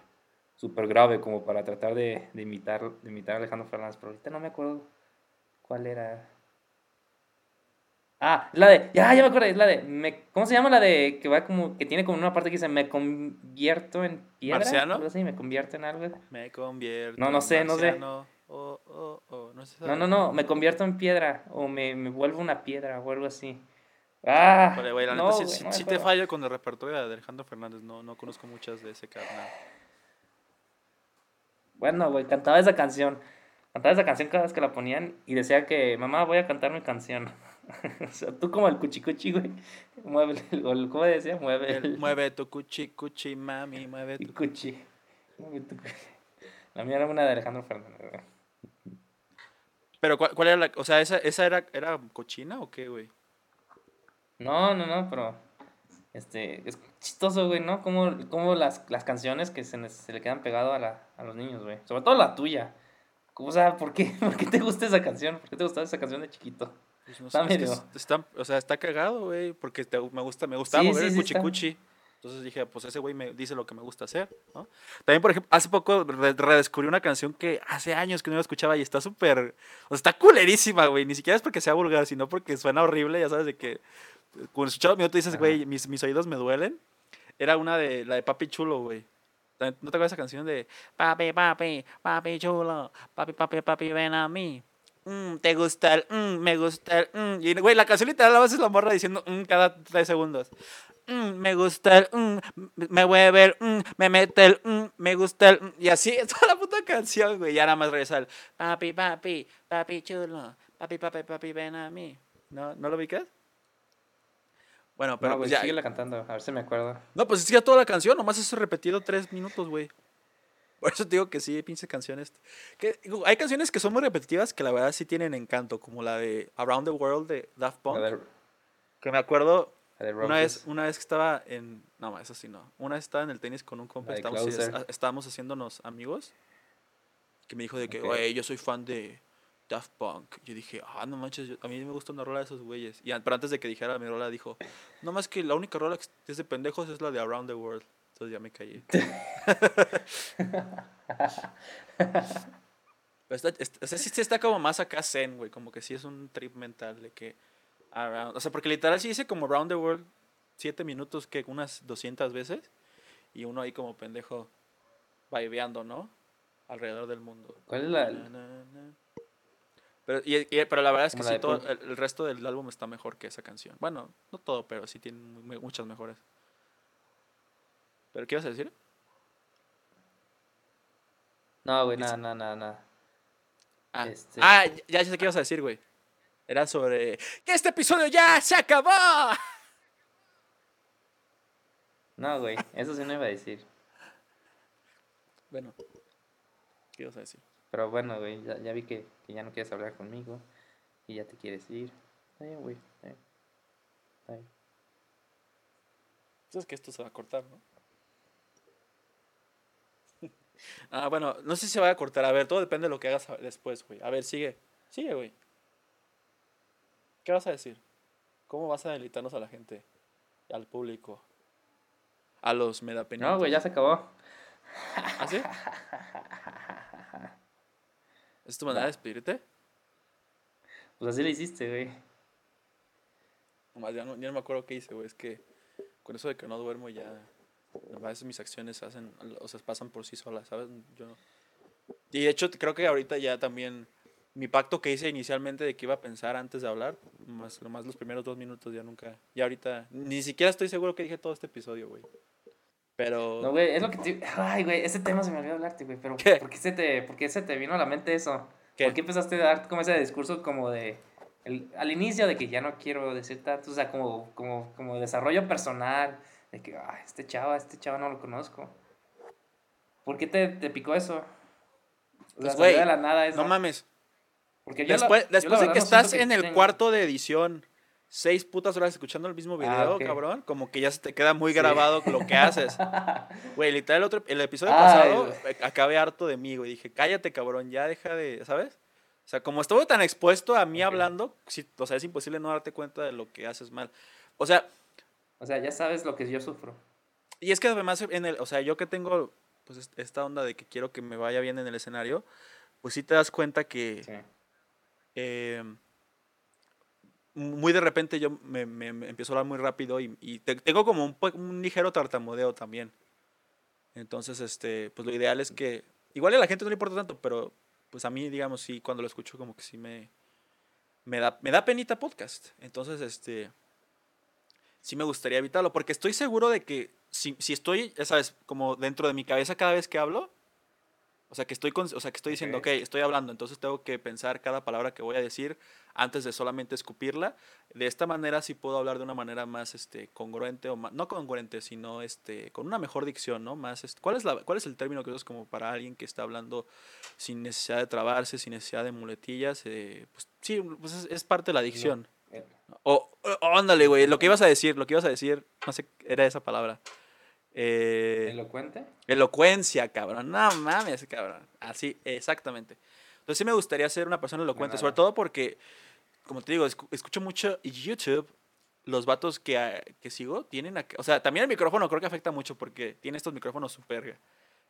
súper grave, como para tratar de, de imitar, de imitar a Alejandro Fernández. Pero ahorita no me acuerdo cuál era. Ah, la de. Ya, ya me acuerdo, es la de. Me, ¿Cómo se llama la de que va como. que tiene como una parte que dice me convierto en piedra? ¿Marciano? Algo así, me convierto en algo. Me convierto. No, no sé, no sé. Oh, oh, oh, no, sé No, no, no, me convierto en piedra. O me, me vuelvo una piedra o algo así. Ah, Vale, güey, la no, neta sí, no te fallo con el repertorio de Alejandro Fernández. No, no conozco muchas de ese carnal. Bueno, güey, cantaba esa canción. Cantaba esa canción cada vez que la ponían y decía que, mamá, voy a cantar mi canción. o sea, tú como el cuchicuchi, güey. Mueve el, ¿cómo decía? Mueve el, El, mueve tu cuchi, cuchi, mami, mueve tu... cuchi. Mueve tu cuchi. La mía era una de Alejandro Fernández, güey. Pero, ¿cuál, cuál era la...? O sea, ¿esa, esa era, era cochina o qué, güey? No, no, no, pero este, es chistoso, güey, ¿no? Como, como las, las canciones que se, se le quedan pegado a, la, a los niños, güey. Sobre todo la tuya. O sea, ¿por qué, ¿por qué te gusta esa canción? ¿Por qué te gustaba esa canción de chiquito? Pues no Está sé, es que es- está, o sea, está cagado, güey, porque te- me gusta, me gustaba Sí, mover sí, el sí, cuchi está. Entonces dije, pues ese güey me dice lo que me gusta hacer, ¿no? También, por ejemplo, hace poco re- redescubrí una canción que hace años que no la escuchaba y está súper, o sea, está culerísima, güey. Ni siquiera es porque sea vulgar, sino porque suena horrible, ya sabes, de que cuando escuchas los minutos dices, güey, mis, mis oídos me duelen. Era una de, la de Papi Chulo, güey. ¿No te acuerdas esa canción de Papi, papi, papi chulo, papi, papi, papi, ven a mí? Mm, te gusta el, mm, me gusta el, mm. Y, güey, la canción literal a veces la morra diciendo mm, cada tres segundos. Mm, me gusta el, mm, me mueve el, me mete el, me gusta el, y así es toda la puta canción, güey. Ya nada más regresa el papi, papi, papi chulo, papi, papi, papi, ven a mí. ¿No, ¿no lo ubicas? Bueno, pero no, pues güey, ya. síguela cantando, a ver si me acuerdo. No, pues es ya toda la canción, nomás eso repetido tres minutos, güey. Por eso te digo que sí, pinche canciones. Que, digo, hay canciones que son muy repetitivas que la verdad sí tienen encanto, como la de Around the World de Daft Punk. De, Que me acuerdo una vez, una vez que estaba en. No, eso sí no. Una vez estaba en el tenis con un compa, estábamos, estábamos haciéndonos amigos. Que me dijo de que, Ok. güey, yo soy fan de Daft Punk. Yo dije, ah, no manches, yo- a mí me gusta una rola de esos güeyes. Y, pero antes de que dijera mi rola, dijo, no más que la única rola que es de pendejos es la de Around the World. Entonces ya me callé. Está, o sea, sí, está como más acá zen, güey. Como que sí es un trip mental de que. around- o sea, porque literal sí dice como Around the World siete minutos que unas 200 veces. Y uno ahí como pendejo vibeando, ¿no? Alrededor del mundo. ¿Cuál es la? Na, na, na. Pero, y- y- pero la verdad es que sí, todo, el, el resto del álbum está mejor que esa canción. Bueno, no todo, pero sí tiene mu- muchas mejores. ¿Pero qué ibas a decir? No, güey, nada, nada, nada, nada. Ah, Este- ah, ya, ya sé qué ibas a decir, güey. Era sobre que este episodio ya se acabó. No, güey, eso sí no iba a decir. Bueno, ¿qué ibas a decir? Pero bueno, güey, ya, ya vi que, que ya no quieres hablar conmigo y ya te quieres ir. Está güey, está bien. Bien. Sabes que esto se va a cortar, ¿no? Ah, bueno, no sé si se va a cortar. A ver, todo depende de lo que hagas después, güey. A ver, sigue. Sigue, güey. ¿Qué vas a decir? ¿Cómo vas a deleitarnos a la gente? Al público. A los medapenitos. No, güey, ya se acabó. ¿Ah, sí? ¿Es tu manera de despedirte? Pues así lo hiciste, güey. Nomás ya no, ya no me acuerdo qué hice, güey. Es que con eso de que no duermo ya. A veces mis acciones hacen, o sea, pasan por sí solas, ¿sabes? Yo Y de hecho, creo que ahorita ya también. Mi pacto que hice inicialmente de que iba a pensar antes de hablar, más, más los primeros dos minutos ya nunca. Ya ahorita. Ni siquiera estoy seguro que dije todo este episodio, güey. Pero. No, güey, es lo que te... Ay, güey, ese tema se me olvidó hablarte, güey, pero ¿Qué? ¿por qué se te, por qué se te vino a la mente eso? ¿Qué? ¿Por qué empezaste a dar como ese discurso como de... el- al inicio de que ya no quiero decir tanto, o sea, como, como, como desarrollo personal, de que, ay, este chava, este chava no lo conozco. ¿Por qué te, te picó eso? O sea, Pues, de la nada eso. no mames. Porque yo la- Después, yo la después de verdad que no estás en el tenga- cuarto de edición, seis putas horas escuchando el mismo video, Ah, ok. cabrón, como que ya se te queda muy Sí. grabado lo que haces. Güey, literal, el, otro, el episodio Ay, pasado güey. eh, acabé harto de mí, güey. Dije, cállate, cabrón, ya deja de, ¿sabes? O sea, como estuve tan expuesto a mí Ok. hablando, sí, o sea, es imposible no darte cuenta de lo que haces mal. O sea, O sea, ya sabes lo que yo sufro. y es que además, en el, o sea, yo que tengo pues est- esta onda de que quiero que me vaya bien en el escenario, pues sí te das cuenta que Sí. eh, muy de repente yo me, me- me empiezo a hablar muy rápido y, y te- tengo como un, un ligero tartamudeo también. Entonces, este, pues lo ideal es que, igual a la gente no le importa tanto, pero pues a mí, digamos, sí, cuando lo escucho como que sí me, me da, me da penita podcast. Entonces, este, sí me gustaría evitarlo, porque estoy seguro de que si, si estoy, ya sabes, como dentro de mi cabeza cada vez que hablo, o sea, que estoy, con- o sea, que estoy diciendo, Ok. ok, estoy hablando, entonces tengo que pensar cada palabra que voy a decir antes de solamente escupirla. De esta manera sí puedo hablar de una manera más este, congruente, o más, no congruente, sino este, con una mejor dicción, ¿no? Más, este, ¿cuál, es la, ¿Cuál es el término que usas como para alguien que está hablando sin necesidad de trabarse, sin necesidad de muletillas? Eh, pues sí, pues es, es parte de la dicción. O, o- ándale, güey, lo que ibas a decir, lo que ibas a decir, no sé, era esa palabra. Eh, ¿Elocuente? Elocuencia, cabrón. No mames, cabrón. Así, exactamente. Entonces sí me gustaría ser una persona elocuente, sobre todo porque, como te digo, escu- escucho mucho YouTube. Los vatos que, ah, que sigo tienen, o sea, también el micrófono creo que afecta mucho porque tiene estos micrófonos súper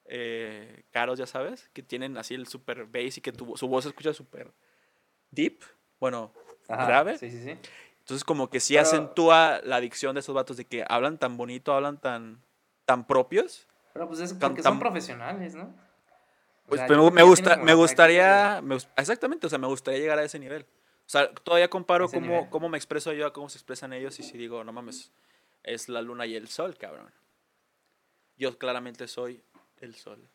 eh, caros, ya sabes, que tienen así el super bass y que tu, su voz se escucha súper deep, bueno, Ajá, grave. Sí, sí, sí. Entonces como que sí Pero- acentúa la dicción de esos vatos de que hablan tan bonito, hablan tan, tan propios. Pero pues es porque tan- son profesionales, ¿no? O Pues sea, pero me, gusta, me gustaría, me exactamente, o sea, me gustaría llegar a ese nivel. O sea, todavía comparo cómo, nivel. cómo me expreso yo a cómo se expresan ellos y si digo, no mames, es la luna y el sol, cabrón. Yo claramente soy el sol.